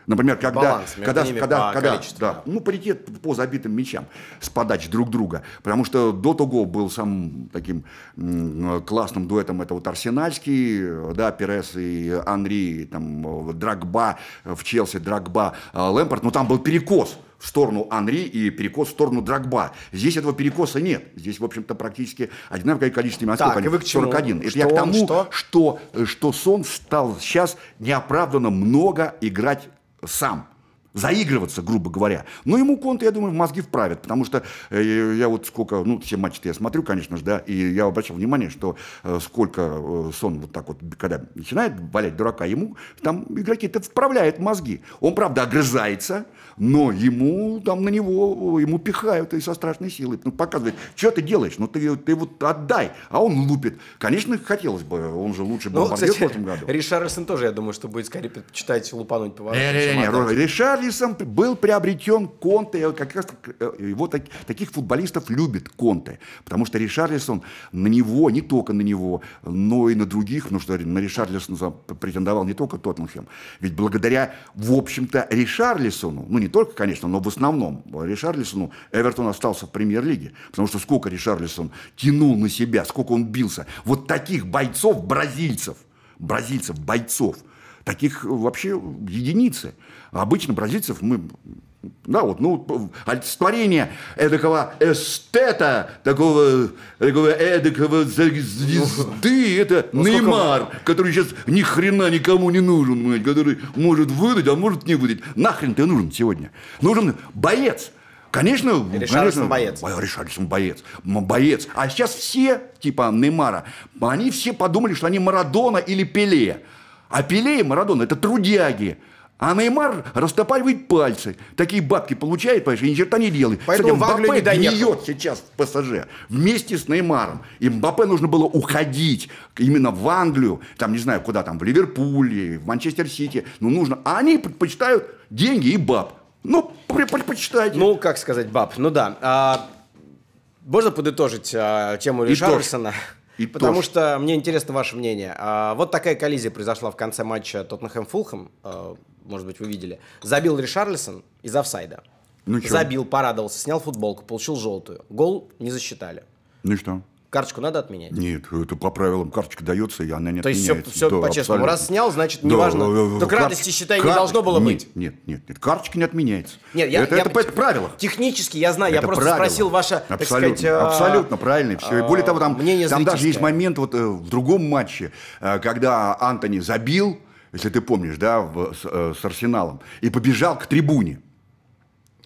B: Например, когда, Баланс когда, когда, когда да, ну, паритет по забитым мячам с подач друг друга. Потому что до того был самым таким классным дуэтом это вот Арсенальский, да, Перес и Анри, там, Драгба в Челси, Драгба, Лэмпорт, но там был перекос в сторону Анри и перекос в сторону Драгба. Здесь этого перекоса нет. Здесь, в общем-то, практически одинаковое количество имен.
A: Так, и вы к чему?
B: 41. Это я к тому, что? Что, что Сон стал сейчас неоправданно много играть сам заигрываться, грубо говоря. Но ему Конте, я думаю, в мозги вправят, потому что э, я вот сколько, ну, все матчи я смотрю, конечно же, да, и я обращал внимание, что э, сколько э, сон вот так вот, когда начинает валять дурака, ему там игроки это вправляют мозги. Он, правда, огрызается, но ему там на него, ему пихают и со страшной силой. Ну, показывает, что ты делаешь, ну, ты, ты вот отдай, а он лупит. Конечно, хотелось бы, он же лучше
A: был ну, в этом году. Ришарлсон тоже, я думаю, что будет скорее предпочитать лупануть по
B: Не-не-не, Ришарль Ришарлисон был приобретен Конте, как раз э, его так, таких футболистов любит Конте, потому что Ришарлисон на него, не только на него, но и на других, ну что на Ришарлисона претендовал не только Тоттенхэм, ведь благодаря, в общем-то, Ришарлисону, ну не только, конечно, но в основном Ришарлисону Эвертон остался в премьер-лиге, потому что сколько Ришарлисон тянул на себя, сколько он бился, вот таких бойцов, бразильцев, бразильцев, бойцов – Таких вообще единицы. Обычно бразильцев мы да, вот, ну, олицетворение эдакого эстета, такого, такого эдакого звезды, это ну, Неймар, который сейчас ни хрена никому не нужен, который может выдать, а может не выдать. Нахрен ты нужен сегодня? Нужен боец. Конечно,
A: Ришарлисон боец.
B: Ришарлисон боец. Боец. А сейчас все, типа Неймара, они все подумали, что они Марадона или Пеле. А Пеле и Марадона – это трудяги. А Неймар растопаривает пальцы. Такие бабки получает, понимаешь, и ни черта не делает.
A: Поэтому Кстати, Мбаппе не
B: гниет сейчас в ПСЖ вместе с Неймаром. И Мбаппе нужно было уходить именно в Англию, там, не знаю, куда там, в Ливерпуле, в Манчестер Сити. Ну, нужно. А они предпочитают деньги и баб. Ну, предпочитайте.
A: Ну, как сказать, баб. Ну да. А, можно подытожить а, тему Ришарлисона? И Потому тоже. что мне интересно ваше мнение. А, вот такая коллизия произошла в конце матча Тоттенхэм-Фулхэм. А, может быть, вы видели. Забил Ришарлисон из офсайда. Ну, Забил, порадовался, снял футболку, получил желтую. Гол не засчитали.
B: Ну и что?
A: Карточку надо отменять?
B: Нет, это по правилам карточка дается, и она не
A: То отменяется. То есть все, все да, по-честному. Раз снял, значит, неважно. Да, так Карт... радости, считай, Кар... не должно было
B: нет,
A: быть.
B: Нет, нет, нет, карточка не отменяется.
A: Нет, я,
B: это,
A: я,
B: это по правилам.
A: Технически я знаю, это я просто правило. спросил ваше,
B: абсолютно, так сказать... А, абсолютно правильно. Все. И более того, там, там даже есть момент вот э, в другом матче, э, когда Антони забил, если ты помнишь, да, в, с, э, с Арсеналом, и побежал к трибуне.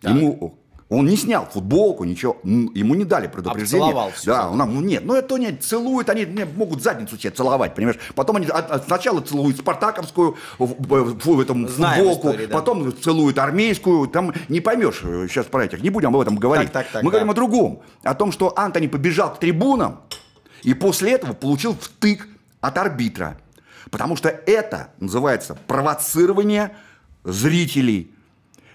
B: Так. Ему он не снял футболку, ничего, ему не дали предупреждение.
A: Обцеловал все.
B: Да, он, ну нет, ну это не целуют, они могут задницу себе целовать, понимаешь? Потом они а, сначала целуют спартаковскую в, в, в этом Знаем футболку, истории, да. потом целуют армейскую, там не поймешь сейчас про этих, не будем об этом говорить. Так, так, так, Мы да. говорим о другом, о том, что Антони побежал к трибунам и после этого получил втык от арбитра. Потому что это называется провоцирование зрителей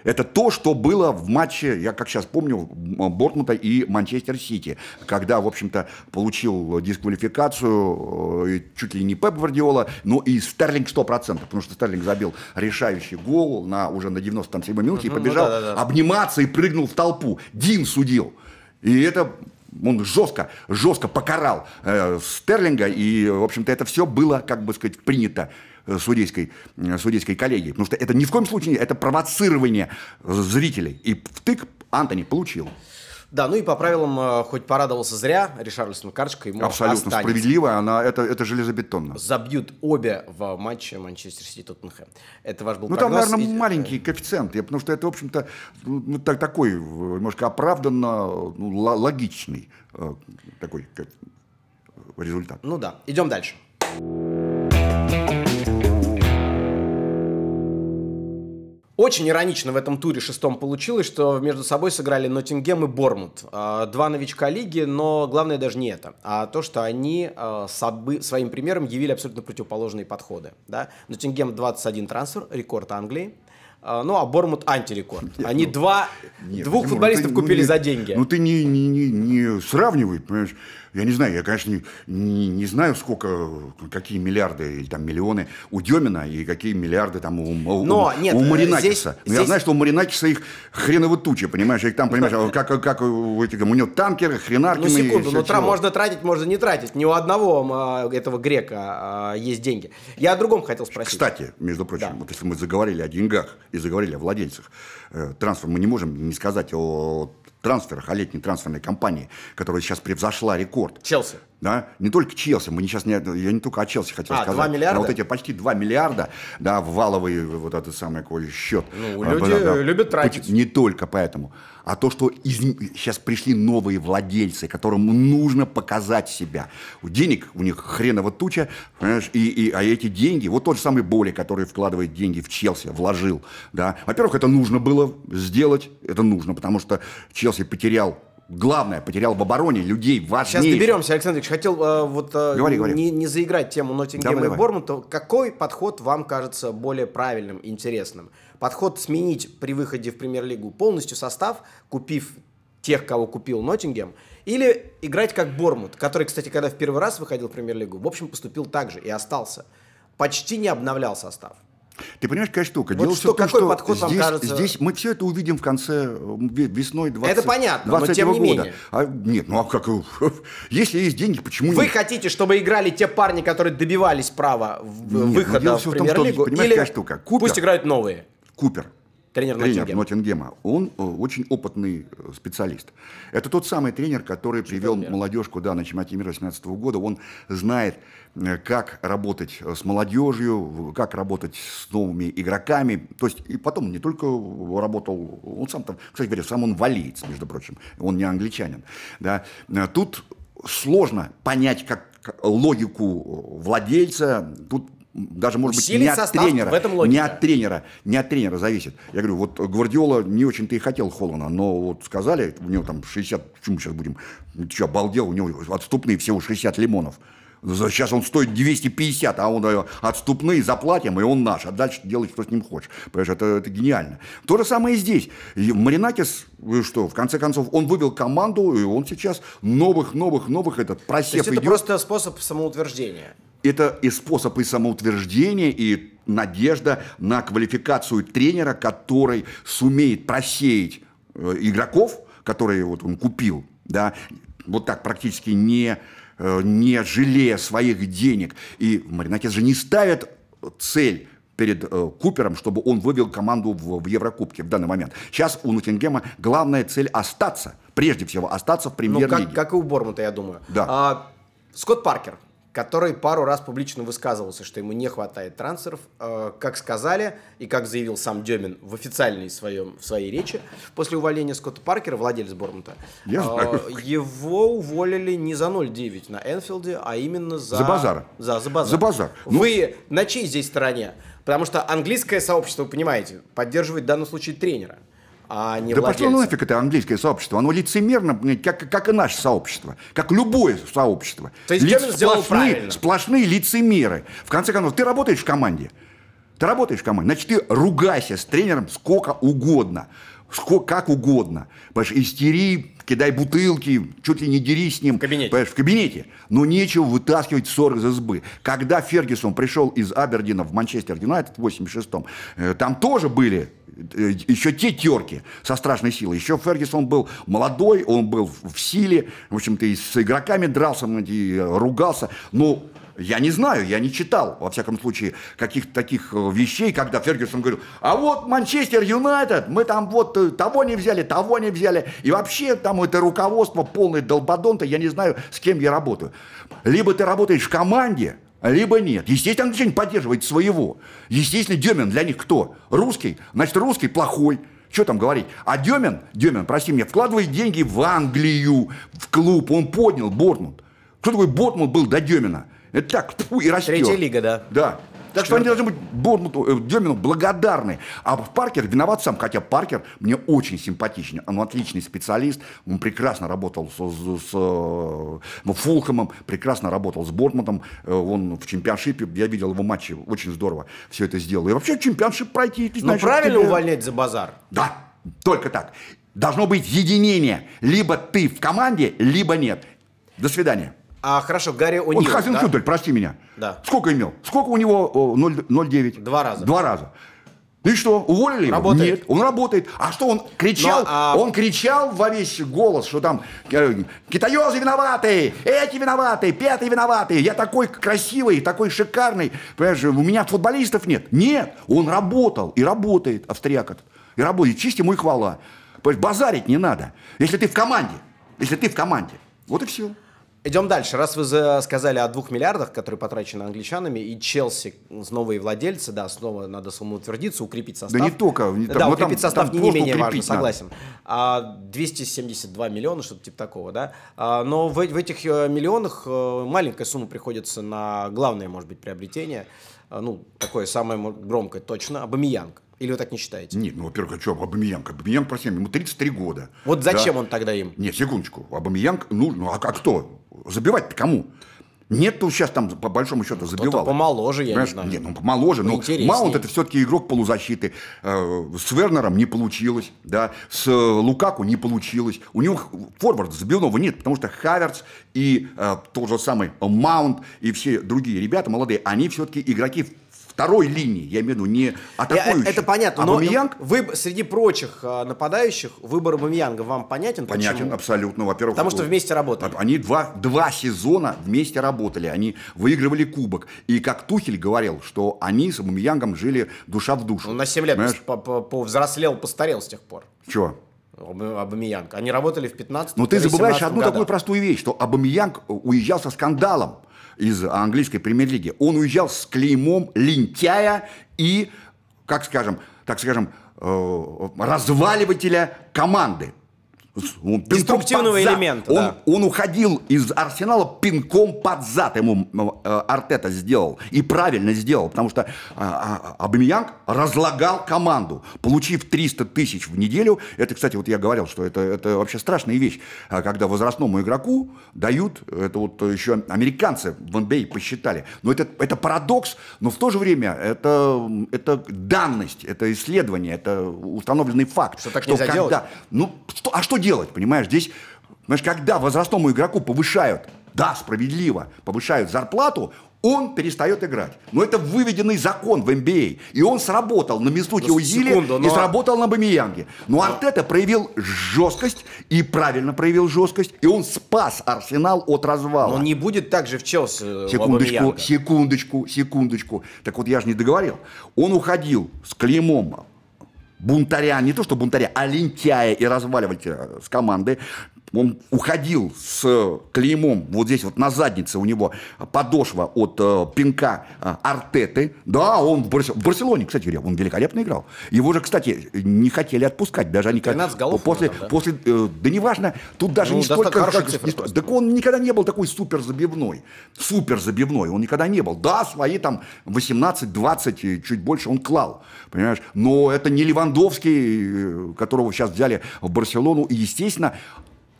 B: это то, что было в матче, я как сейчас помню, Бортмута и Манчестер Сити, когда, в общем-то, получил дисквалификацию э, чуть ли не Пеп Гвардиола, но и Стерлинг 100%, потому что Стерлинг забил решающий гол на, уже на 97-й минуте и побежал ну, да, да, да. обниматься и прыгнул в толпу. Дин судил. И это он жестко, жестко покарал э, Стерлинга, и, в общем-то, это все было, как бы сказать, принято Э, судейской, э, судейской коллегии. Потому что это ни в коем случае, это провоцирование зрителей. И втык Антони получил.
A: Да, ну и по правилам, э, хоть порадовался зря, Ришарлисон карточка ему
B: Абсолютно
A: останется.
B: справедливо, она, это, это железобетонно.
A: Забьют обе в матче Манчестер Сити Тоттенхэм. Это ваш был
B: Ну
A: прогноз.
B: там, наверное, и... маленький коэффициент, потому что это, в общем-то, ну, так, такой немножко оправданно ну, логичный такой результат.
A: Ну да, идем дальше. Очень иронично в этом туре шестом получилось, что между собой сыграли Ноттингем и Бормут. А, два новичка лиги, но главное даже не это, а то, что они а, своим примером явили абсолютно противоположные подходы. Да? Ноттингем 21 трансфер, рекорд Англии. А, ну, а Бормут антирекорд. Нет, Они ну, два, нет, двух футболистов ты, ну, купили
B: ну,
A: за деньги.
B: Ну, ты не, не, не, не сравнивай, понимаешь? Я не знаю, я, конечно, не, не, не знаю, сколько, какие миллиарды или там миллионы у Демина и какие миллиарды там у,
A: Но,
B: у,
A: нет,
B: у Маринакиса.
A: Здесь,
B: я знаю, что у Маринакиса их хреново туча, понимаешь? Их там, понимаешь, как, как у этих, у него танкеры, хренарки.
A: Ну, секунду, но трам можно тратить, можно не тратить. Ни у одного а, этого грека а, есть деньги. Я о другом хотел спросить.
B: Кстати, между прочим, да. вот если мы заговорили о деньгах и заговорили о владельцах э, трансфер, мы не можем не сказать о трансферах, о летней трансферной кампании, которая сейчас превзошла рекорд.
A: Челси.
B: Да, не только Челси, мы не сейчас не, я не только о Челси хотел
A: а,
B: сказать.
A: 2 миллиарда?
B: Но вот эти почти 2 миллиарда, да, в валовый вот этот самый какой счет.
A: Ну, люди да, да, любят тратить.
B: Не только поэтому, а то, что из, сейчас пришли новые владельцы, которым нужно показать себя. Денег у них хреново туча, понимаешь, и, и, а эти деньги, вот тот же самый Боли, который вкладывает деньги в Челси, вложил, да. Во-первых, это нужно было сделать, это нужно, потому что Челси потерял главное, потерял в обороне людей важнейших.
A: Сейчас доберемся, Александр Ильич. Хотел э, вот э,
B: Говори, говори.
A: Не, не заиграть тему Ноттингема и. Бормута. Какой подход вам кажется более правильным, интересным? Подход сменить при выходе в премьер-лигу полностью состав, купив тех, кого купил Ноттингем, или играть как Бормут, который, кстати, когда в первый раз выходил в премьер-лигу, в общем, поступил так же и остался. Почти не обновлял состав.
B: Ты понимаешь, какая штука?
A: Вот
B: Дело
A: что-
B: в том,
A: какой
B: что
A: подход вам
B: здесь,
A: кажется-
B: Здесь мы все это увидим в конце ве- весной 20,
A: Это понятно, но
B: 23
A: тем не
B: года.
A: менее.
B: А, нет, ну а как? Если есть деньги, почему
A: Вы
B: нет?
A: хотите, чтобы играли те парни, которые добивались права в-
B: Нет,
A: выхода в
B: в что,
A: премьер-лигу,
B: понимаешь,
A: или
B: какая штука? Купер-
A: пусть играют новые?
B: Купер,
A: Тренер,
B: тренер
A: Ноттингема.
B: Он э, очень опытный э, специалист. Это тот самый тренер, который привел
A: мира.
B: молодежку да, на чемпионате мира 2018 года. Он знает, как работать э, с молодежью, как работать с новыми игроками. То есть, и потом не только работал, он сам там, кстати говоря, сам он валиец, между прочим, он не англичанин. Да. Э, Тут сложно понять, как логику владельца. Тут даже, может быть,
A: Усилить
B: не от тренера,
A: в этом
B: не от тренера, не от тренера зависит. Я говорю, вот Гвардиола не очень-то и хотел Холлана, но вот сказали, у него там 60, почему мы сейчас будем, ты что, обалдел, у него отступные всего 60 лимонов. Сейчас он стоит 250, а он э, отступные заплатим, и он наш. А дальше делай, что с ним хочешь. Понимаешь, это, это гениально. То же самое и здесь. И Маринакис, что, в конце концов, он вывел команду, и он сейчас новых, новых, новых, этот
A: То
B: просев
A: есть это
B: идет.
A: просто способ самоутверждения.
B: Это и способ и самоутверждения, и надежда на квалификацию тренера, который сумеет просеять э, игроков, которые вот он купил, да, вот так практически не, не жалея своих денег. И Маринакис же не ставит цель перед э, Купером, чтобы он вывел команду в, в Еврокубке в данный момент. Сейчас у Ноттингема главная цель остаться, прежде всего остаться в
A: Ну,
B: премьер-лиге.
A: как, как и у Бормута, я думаю.
B: Да.
A: А, Скотт Паркер, который пару раз публично высказывался, что ему не хватает трансферов, э, как сказали и как заявил сам Демин в официальной своем, в своей речи, после увольнения Скотта Паркера, владелец Бормута, э, его уволили не за 0,9 на Энфилде, а именно за...
B: За базар.
A: За, за базар.
B: За базар. Ну-
A: Вы на чьей здесь стороне? Потому что английское сообщество, вы понимаете, поддерживает в данном случае тренера, а не
B: Да пошло нафиг это английское сообщество. Оно лицемерно, как, как и наше сообщество. Как любое сообщество.
A: То есть сделал правильно.
B: Сплошные лицемеры. В конце концов, ты работаешь в команде. Ты работаешь в команде. Значит, ты ругайся с тренером сколько угодно. Сколько, как угодно. Понимаешь, истери, кидай бутылки, чуть ли не дерись с ним. В
A: кабинете.
B: Понимаешь, в кабинете. Но нечего вытаскивать ссор из избы. Когда Фергюсон пришел из Абердина в Манчестер Юнайтед в 86-м, э, там тоже были еще те терки со страшной силой. Еще Фергюсон был молодой, он был в силе, в общем-то, и с игроками дрался, и э, ругался. Но я не знаю, я не читал, во всяком случае, каких-то таких э, вещей, когда Фергюсон говорил, а вот Манчестер Юнайтед, мы там вот э, того не взяли, того не взяли, и вообще там это руководство полное долбодонта, я не знаю, с кем я работаю. Либо ты работаешь в команде, либо нет. Естественно, англичане поддерживают своего. Естественно, Демин для них кто? Русский. Значит, русский плохой. Что там говорить? А Демин, Демин, прости меня, вкладывает деньги в Англию, в клуб. Он поднял Бортмунд. Кто такой Борнмут был до Демина? Это так, тьфу, и растет.
A: Третья лига, да.
B: Да. Так что они должны быть Борнмуту, э, Демину благодарны. А Паркер виноват сам, хотя Паркер мне очень симпатичен. Он отличный специалист, он прекрасно работал с, с, с, э, Фулхэмом, прекрасно работал с Борнмутом. Э, Он в чемпионшипе, я видел его матчи, очень здорово все это сделал. И вообще чемпионшип пройти, ты
A: Ну
B: знаешь,
A: правильно
B: тебе-
A: увольнять за базар?
B: Да, только так. Должно быть единение. Либо ты в команде, либо нет. До свидания.
A: А хорошо, Гарри О'Нил,
B: Хазин
A: да?
B: Хюдель, прости меня.
A: Да.
B: Сколько имел? Сколько у него о, 0 0,9?
A: Два раза.
B: Два раза. Ну и что, уволили его?
A: Работает.
B: Нет, он работает. А что, он кричал?
A: Ну, а-
B: Он кричал во весь голос, что там э, китаёзы виноваты, эти виноваты, пятые виноваты. Я такой красивый, такой шикарный. Понимаешь, у меня футболистов нет. Нет, он работал и работает, австрияк этот. И работает, честь ему и хвала. Понимаешь, базарить не надо. Если ты в команде, если ты в команде. Вот и все.
A: Идем дальше. Раз вы за- сказали о двух миллиардах, которые потрачены англичанами, и Челси, новые владельцы, да, снова надо самоутвердиться, укрепить состав.
B: Да не только, не
A: да,
B: вот
A: укрепить
B: там-
A: состав
B: там
A: не, не менее важно,
B: надо.
A: согласен. А, 272 миллиона, что-то типа такого, да. А, но в, в этих э, миллионах э, маленькая сумма приходится на главное, может быть, приобретение. А, ну, такое самое мо- громкое точно, Абамиянг. Или вы так не считаете?
B: Нет, ну, во-первых, а что, Абамиянг? Абамиянг, прости, ему 33 года.
A: Вот зачем да? он тогда им?
B: Нет, секундочку. Абамиянг, ну, ну а, а кто? Забивать-то кому? Нет, то сейчас там по большому счету забивал.
A: Помоложе, я Понимаешь? не знаю.
B: Нет, ну помоложе, но Маунт это все-таки игрок полузащиты. Э, с Вернером не получилось, да, с Лукаку не получилось. У него форварда забивного нет, потому что Хаверц и э, тот же самый Маунт и все другие ребята молодые, они все-таки игроки второй линии, я имею в виду, не атакующий.
A: Это понятно, но Абамиянг... вы, среди прочих а, нападающих выбор Абамиянга вам понятен?
B: Понятен,
A: почему?
B: абсолютно. Во-первых,
A: Потому что вместе работали.
B: Они два, два сезона вместе работали, они выигрывали кубок. И как Тухель говорил, что они с Абамиянгом жили душа в душу.
A: Ну, на 7 лет повзрослел, постарел с тех пор.
B: Чего?
A: Абамиянг. Они работали в 15
B: Но ты забываешь одну годах. такую простую вещь, что Абамиянг уезжал со скандалом из английской премьер-лиги. Он уезжал с клеймом лентяя и, как скажем, так скажем, э, разваливателя команды.
A: Он Деструктивного элемента.
B: Он, да. он уходил из Арсенала пинком под зад ему э, Артета сделал. И правильно сделал, потому что э, Абамиянг разлагал команду, получив 300 тысяч в неделю. Это, кстати, вот я говорил, что это, это вообще страшная вещь, а когда возрастному игроку дают, это вот еще американцы в NBA посчитали. Но это, это парадокс, но в то же время это, это данность, это исследование, это установленный факт.
A: Что так что нельзя когда, делать?
B: Ну, что, а что делать, понимаешь? Здесь, понимаешь, когда возрастному игроку повышают, да, справедливо, повышают зарплату, он перестает играть. Но это выведенный закон в NBA. А. И он сработал на Месуте ну, Узиле но... и сработал на Бамиянге. Но, но Артета проявил жесткость и правильно проявил жесткость. И он спас Арсенал от развала.
A: Но не будет так же в Челси
B: Секундочку, секундочку, секундочку. Так вот я же не договорил. Он уходил с клеймом бунтаря, не то что бунтаря, а лентяя и разваливателя с команды. Он уходил с клеймом вот здесь вот на заднице у него подошва от э, пинка э, Артеты. Да, он в, Барс... в Барселоне, кстати говоря, он великолепно играл. Его же, кстати, не хотели отпускать. Даже они
A: 13 голов
B: после,
A: там, да?
B: после э, да неважно, тут даже ну, не столько... Как, не, так он никогда не был такой супер забивной. Супер забивной он никогда не был. Да, свои там 18-20, чуть больше он клал. Понимаешь? Но это не Левандовский, э, которого сейчас взяли в Барселону. И, естественно,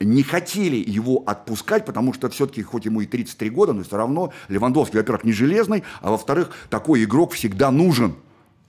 B: не хотели его отпускать, потому что все-таки, хоть ему и 33 года, но все равно Левандовский, во-первых, не железный, а во-вторых, такой игрок всегда нужен.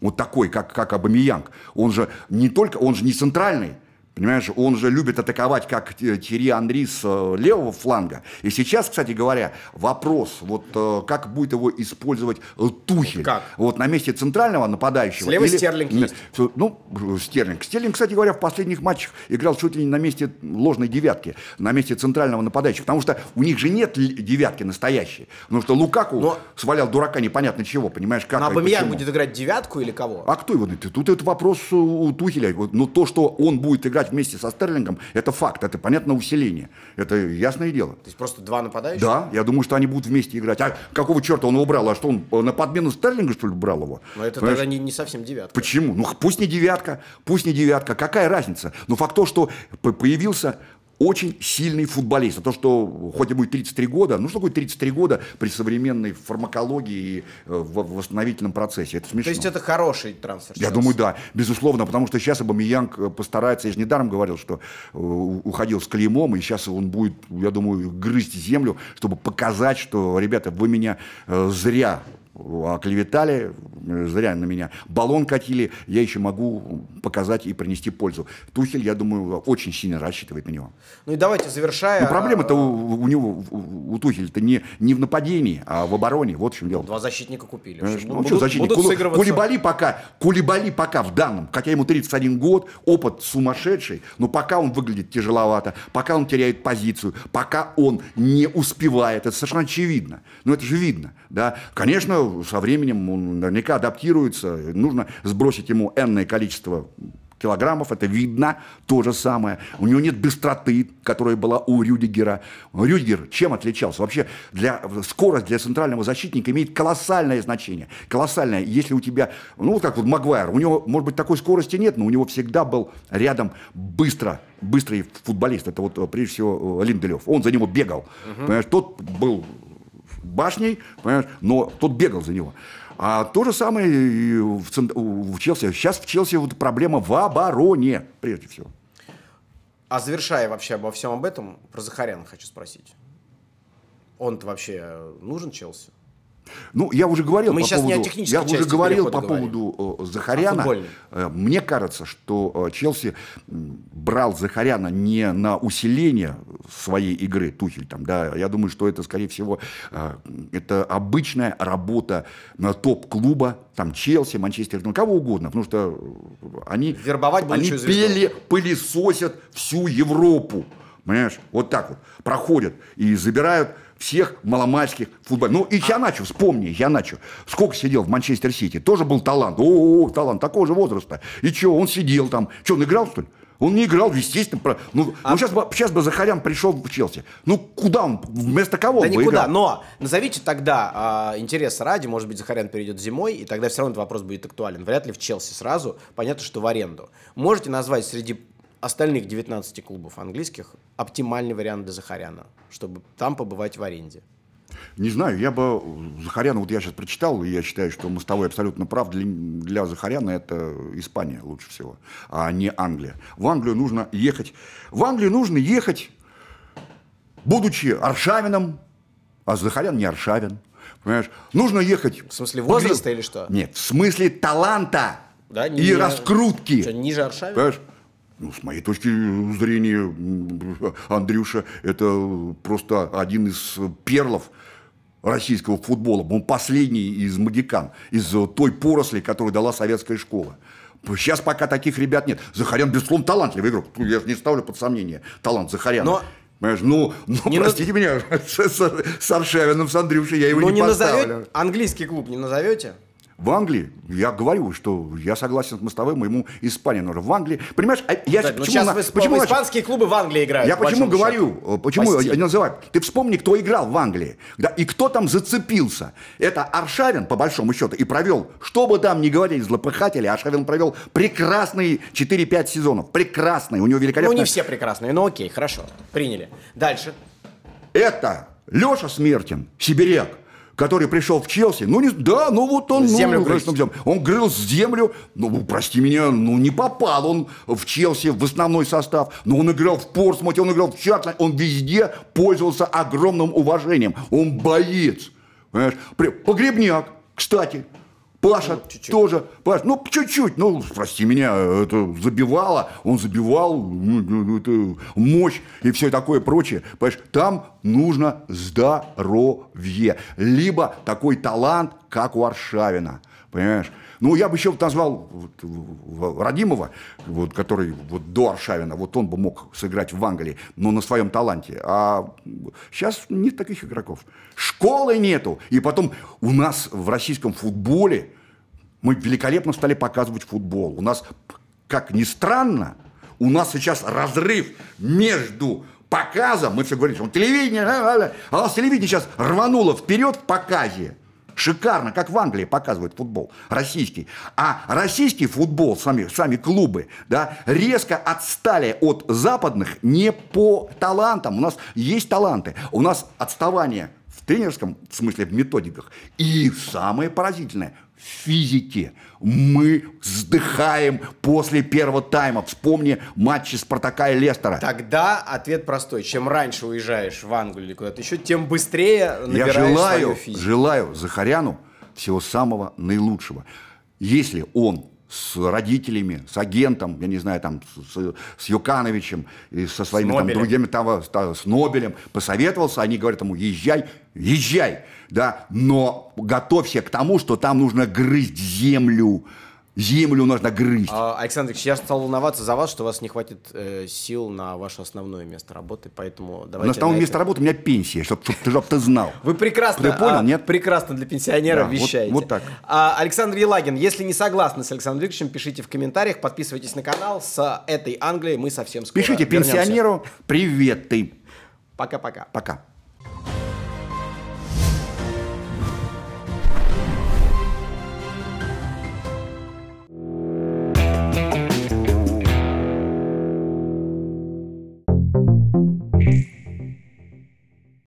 B: Вот такой, как, как Абамиянг. Он же не только, он же не центральный, Понимаешь, он же любит атаковать, как Тири Андрей с э, левого фланга. И сейчас, кстати говоря, вопрос, вот э, как будет его использовать э, Тухель.
A: Как?
B: Вот на месте центрального нападающего.
A: Слева или... Стерлинг есть.
B: Ну, Стерлинг. Стерлинг, кстати говоря, в последних матчах играл чуть ли не на месте ложной девятки, на месте центрального нападающего. Потому что у них же нет девятки настоящей. Потому что Лукаку Но... свалял дурака непонятно чего, понимаешь, как.
A: Но Абамиян будет играть девятку или кого?
B: А кто его? Тут это вопрос у Тухеля. Но то, что он будет играть играть вместе со Стерлингом, это факт, это понятно усиление. Это ясное дело.
A: То есть просто два нападающих?
B: Да, я думаю, что они будут вместе играть. А какого черта он его брал? А что он на подмену Стерлинга, что ли, брал его?
A: Но это Понимаешь? тогда не, не совсем девятка.
B: Почему? Ну пусть не девятка, пусть не девятка. Какая разница? Но факт то, что появился очень сильный футболист. А то, что хоть и 33 года, ну что такое 33 года при современной фармакологии и э, в восстановительном процессе? Это смешно.
A: То есть это хороший трансфер?
B: Я думаю, да, безусловно, потому что сейчас Абамиянг э, постарается, я же недаром говорил, что э, уходил с клеймом, и сейчас он будет, я думаю, грызть землю, чтобы показать, что, ребята, вы меня зря оклеветали, зря на меня баллон катили, я еще могу показать и принести пользу. Тухель, я думаю, очень сильно рассчитывает на него.
A: Ну и давайте завершая.
B: Но проблема-то у, у него, у Тухеля-то не, не в нападении, а в обороне. Вот в чем дело.
A: Два защитника купили.
B: Ну, будут, что защитник? Будут Кулибали пока, Кулибали пока в данном, хотя ему 31 год, опыт сумасшедший, но пока он выглядит тяжеловато, пока он теряет позицию, пока он не успевает, это совершенно очевидно. Но это же видно. Да? Конечно, со временем он наверняка адаптируется. Нужно сбросить ему энное количество килограммов, это видно, то же самое. У него нет быстроты, которая была у Рюдигера. Рюдигер чем отличался? Вообще для, скорость для центрального защитника имеет колоссальное значение. Колоссальное. Если у тебя, ну вот как вот Магуайр, у него, может быть, такой скорости нет, но у него всегда был рядом быстро, быстрый футболист. Это вот прежде всего Линделев. Он за него бегал. Угу. Понимаешь, тот был башней, понимаешь, но тот бегал за него. А то же самое и в, в Челси. Сейчас в Челси вот проблема в обороне, прежде всего.
A: А завершая вообще обо всем об этом, про Захаряна хочу спросить. Он-то вообще нужен Челси?
B: Ну, я уже говорил
A: Мы
B: по
A: сейчас
B: поводу,
A: не о технической
B: я уже говорил по
A: перехода
B: поводу э, Захаряна. Э, Мне кажется, что э, Челси брал Захаряна не на усиление своей игры, Тухель там, да, я думаю, что это, скорее всего, это обычная работа на топ-клуба, там, Челси, Манчестер, ну, кого угодно, потому что они,
A: Вербовать
B: они пели, пылесосят всю Европу, понимаешь, вот так вот, проходят и забирают всех маломальских футболистов. Ну, и Яначо, вспомни, Яначо. Сколько сидел в Манчестер Сити? Тоже был талант. О, талант такого же возраста. И что, он сидел там. Что, он играл, что ли? Он не играл, естественно. Про... Ну,
A: А
B: ну сейчас, бы, сейчас бы Захарян пришел в Челси. Ну, куда он? Вместо кого
A: Да
B: он
A: никуда.
B: играл?
A: Но назовите тогда а, интереса ради, может быть, Захарян перейдет зимой, и тогда все равно этот вопрос будет актуален. Вряд ли в Челси сразу. Понятно, что в аренду. Можете назвать среди остальных 19 клубов английских оптимальный вариант для Захаряна, чтобы там побывать в аренде?
B: Не знаю, я бы Захаряна, вот я сейчас прочитал, и я считаю, что Мостовой абсолютно прав. Для, для Захаряна это Испания лучше всего, а не Англия. В Англию нужно ехать. В Англию нужно ехать, будучи Аршавином, а Захарян не Аршавин. Понимаешь? Нужно ехать.
A: В смысле возраста или что?
B: Нет, в смысле таланта
A: Да,
B: и
A: не-
B: раскрутки.
A: Что, ниже Аршавина?
B: Понимаешь? Ну, с моей точки зрения, Андрюша – это просто один из перлов российского футбола. Он последний из магикан, из той поросли, которую дала советская школа. Сейчас пока таких ребят нет. Захарян, безусловно, талантливый игрок. Ну, Я же не ставлю под сомнение талант Захаряна.
A: Но-
B: Понимаешь, ну, ну
A: Не на-
B: простите меня, с, с- с Аршавиным, с Андрюшей я его
A: Ну,
B: не,
A: не
B: поставлю.
A: назовете? Английский клуб не назовете?
B: В Англии, я говорю, что я согласен с Мостовым, ему Испания нужна. В Англии, понимаешь, а я
A: Да, ну
B: почему,
A: сейчас
B: на-
A: в исп-
B: почему
A: испанские клубы в Англии играют.
B: Я
A: по
B: почему говорю,
A: счету.
B: э, почему
A: По
B: я называю? Ты вспомни, кто играл в Англии, да, и кто там зацепился. Это Аршавин, по большому счету, и провел, что бы там ни говорили злопыхатели, Аршавин провел прекрасные 4-5 сезонов. Прекрасные, у него
A: Ну,
B: великолепная...
A: не все прекрасные, но окей, хорошо. Приняли. Дальше.
B: Это Леша Смертин, сибиряк, который пришел в Челси. Ну, не, да, ну вот он...
A: Землю
B: ну,
A: грызть.
B: конечно, Он грыз землю, ну, прости меня, ну, не попал он в Челси в основной состав. Но он играл в Портсмуте, он играл в Чатле, он везде пользовался огромным уважением. Он боец. Понимаешь? Погребняк, кстати. Паша
A: Ну, чуть-чуть.
B: тоже, Паш, ну чуть-чуть, ну прости меня, это забивало, он забивал, ну, ну, ну, это мощь и все такое прочее. Понимаешь, там нужно здоровье, либо такой талант, как у Аршавина, понимаешь? Ну, я бы еще вот назвал вот, Радимова, вот, который вот до Аршавина, вот он бы мог сыграть в Англии, но на своем таланте. А сейчас нет таких игроков. Школы нету. И потом у нас в российском футболе мы великолепно стали показывать футбол. У нас, как ни странно, у нас сейчас разрыв между показом, мы все говорим, что телевидение, а, а, а у нас телевидение сейчас рвануло вперед в показе. Шикарно, как в Англии показывают футбол российский. А российский футбол, сами, сами клубы, да, резко отстали от западных не по талантам. У нас есть таланты. У нас отставание в тренерском в смысле в методиках. И самое поразительное – в физике. Мы вздыхаем после первого тайма. Вспомни матчи Спартака и Лестера.
A: Тогда ответ простой. Чем раньше уезжаешь в Англию или куда-то еще, тем быстрее
B: Я
A: набираешь
B: желаю,
A: свою физику.
B: желаю Захаряну всего самого наилучшего. Если он с родителями, с агентом, я не знаю, там, с, с Юкановичем и со своими там, другими, там, с, та- с Нобелем посоветовался, они говорят ему, езжай, езжай, да, но готовься к тому, что там нужно грызть землю, землю нужно грызть.
A: А, Александр Ильич, я стал волноваться за вас, что у вас не хватит э, сил на ваше основное место работы, поэтому давайте...
B: На основном
A: на
B: месте
A: это-
B: работы у меня пенсия, чтобы ты, чтоб ты знал.
A: Вы прекрасно,
B: Ты понял,
A: а,
B: нет?
A: прекрасно для пенсионеров
B: Да, вот-
A: вещаете.
B: вот так.
A: А, Александр Елагин, если не согласны с Александром Викторовичем, пишите в комментариях, подписывайтесь на канал. С этой Англией мы совсем скоро
B: Пишите
A: вернемся.
B: пенсионеру, привет ты.
A: Пока-пока.
B: Пока.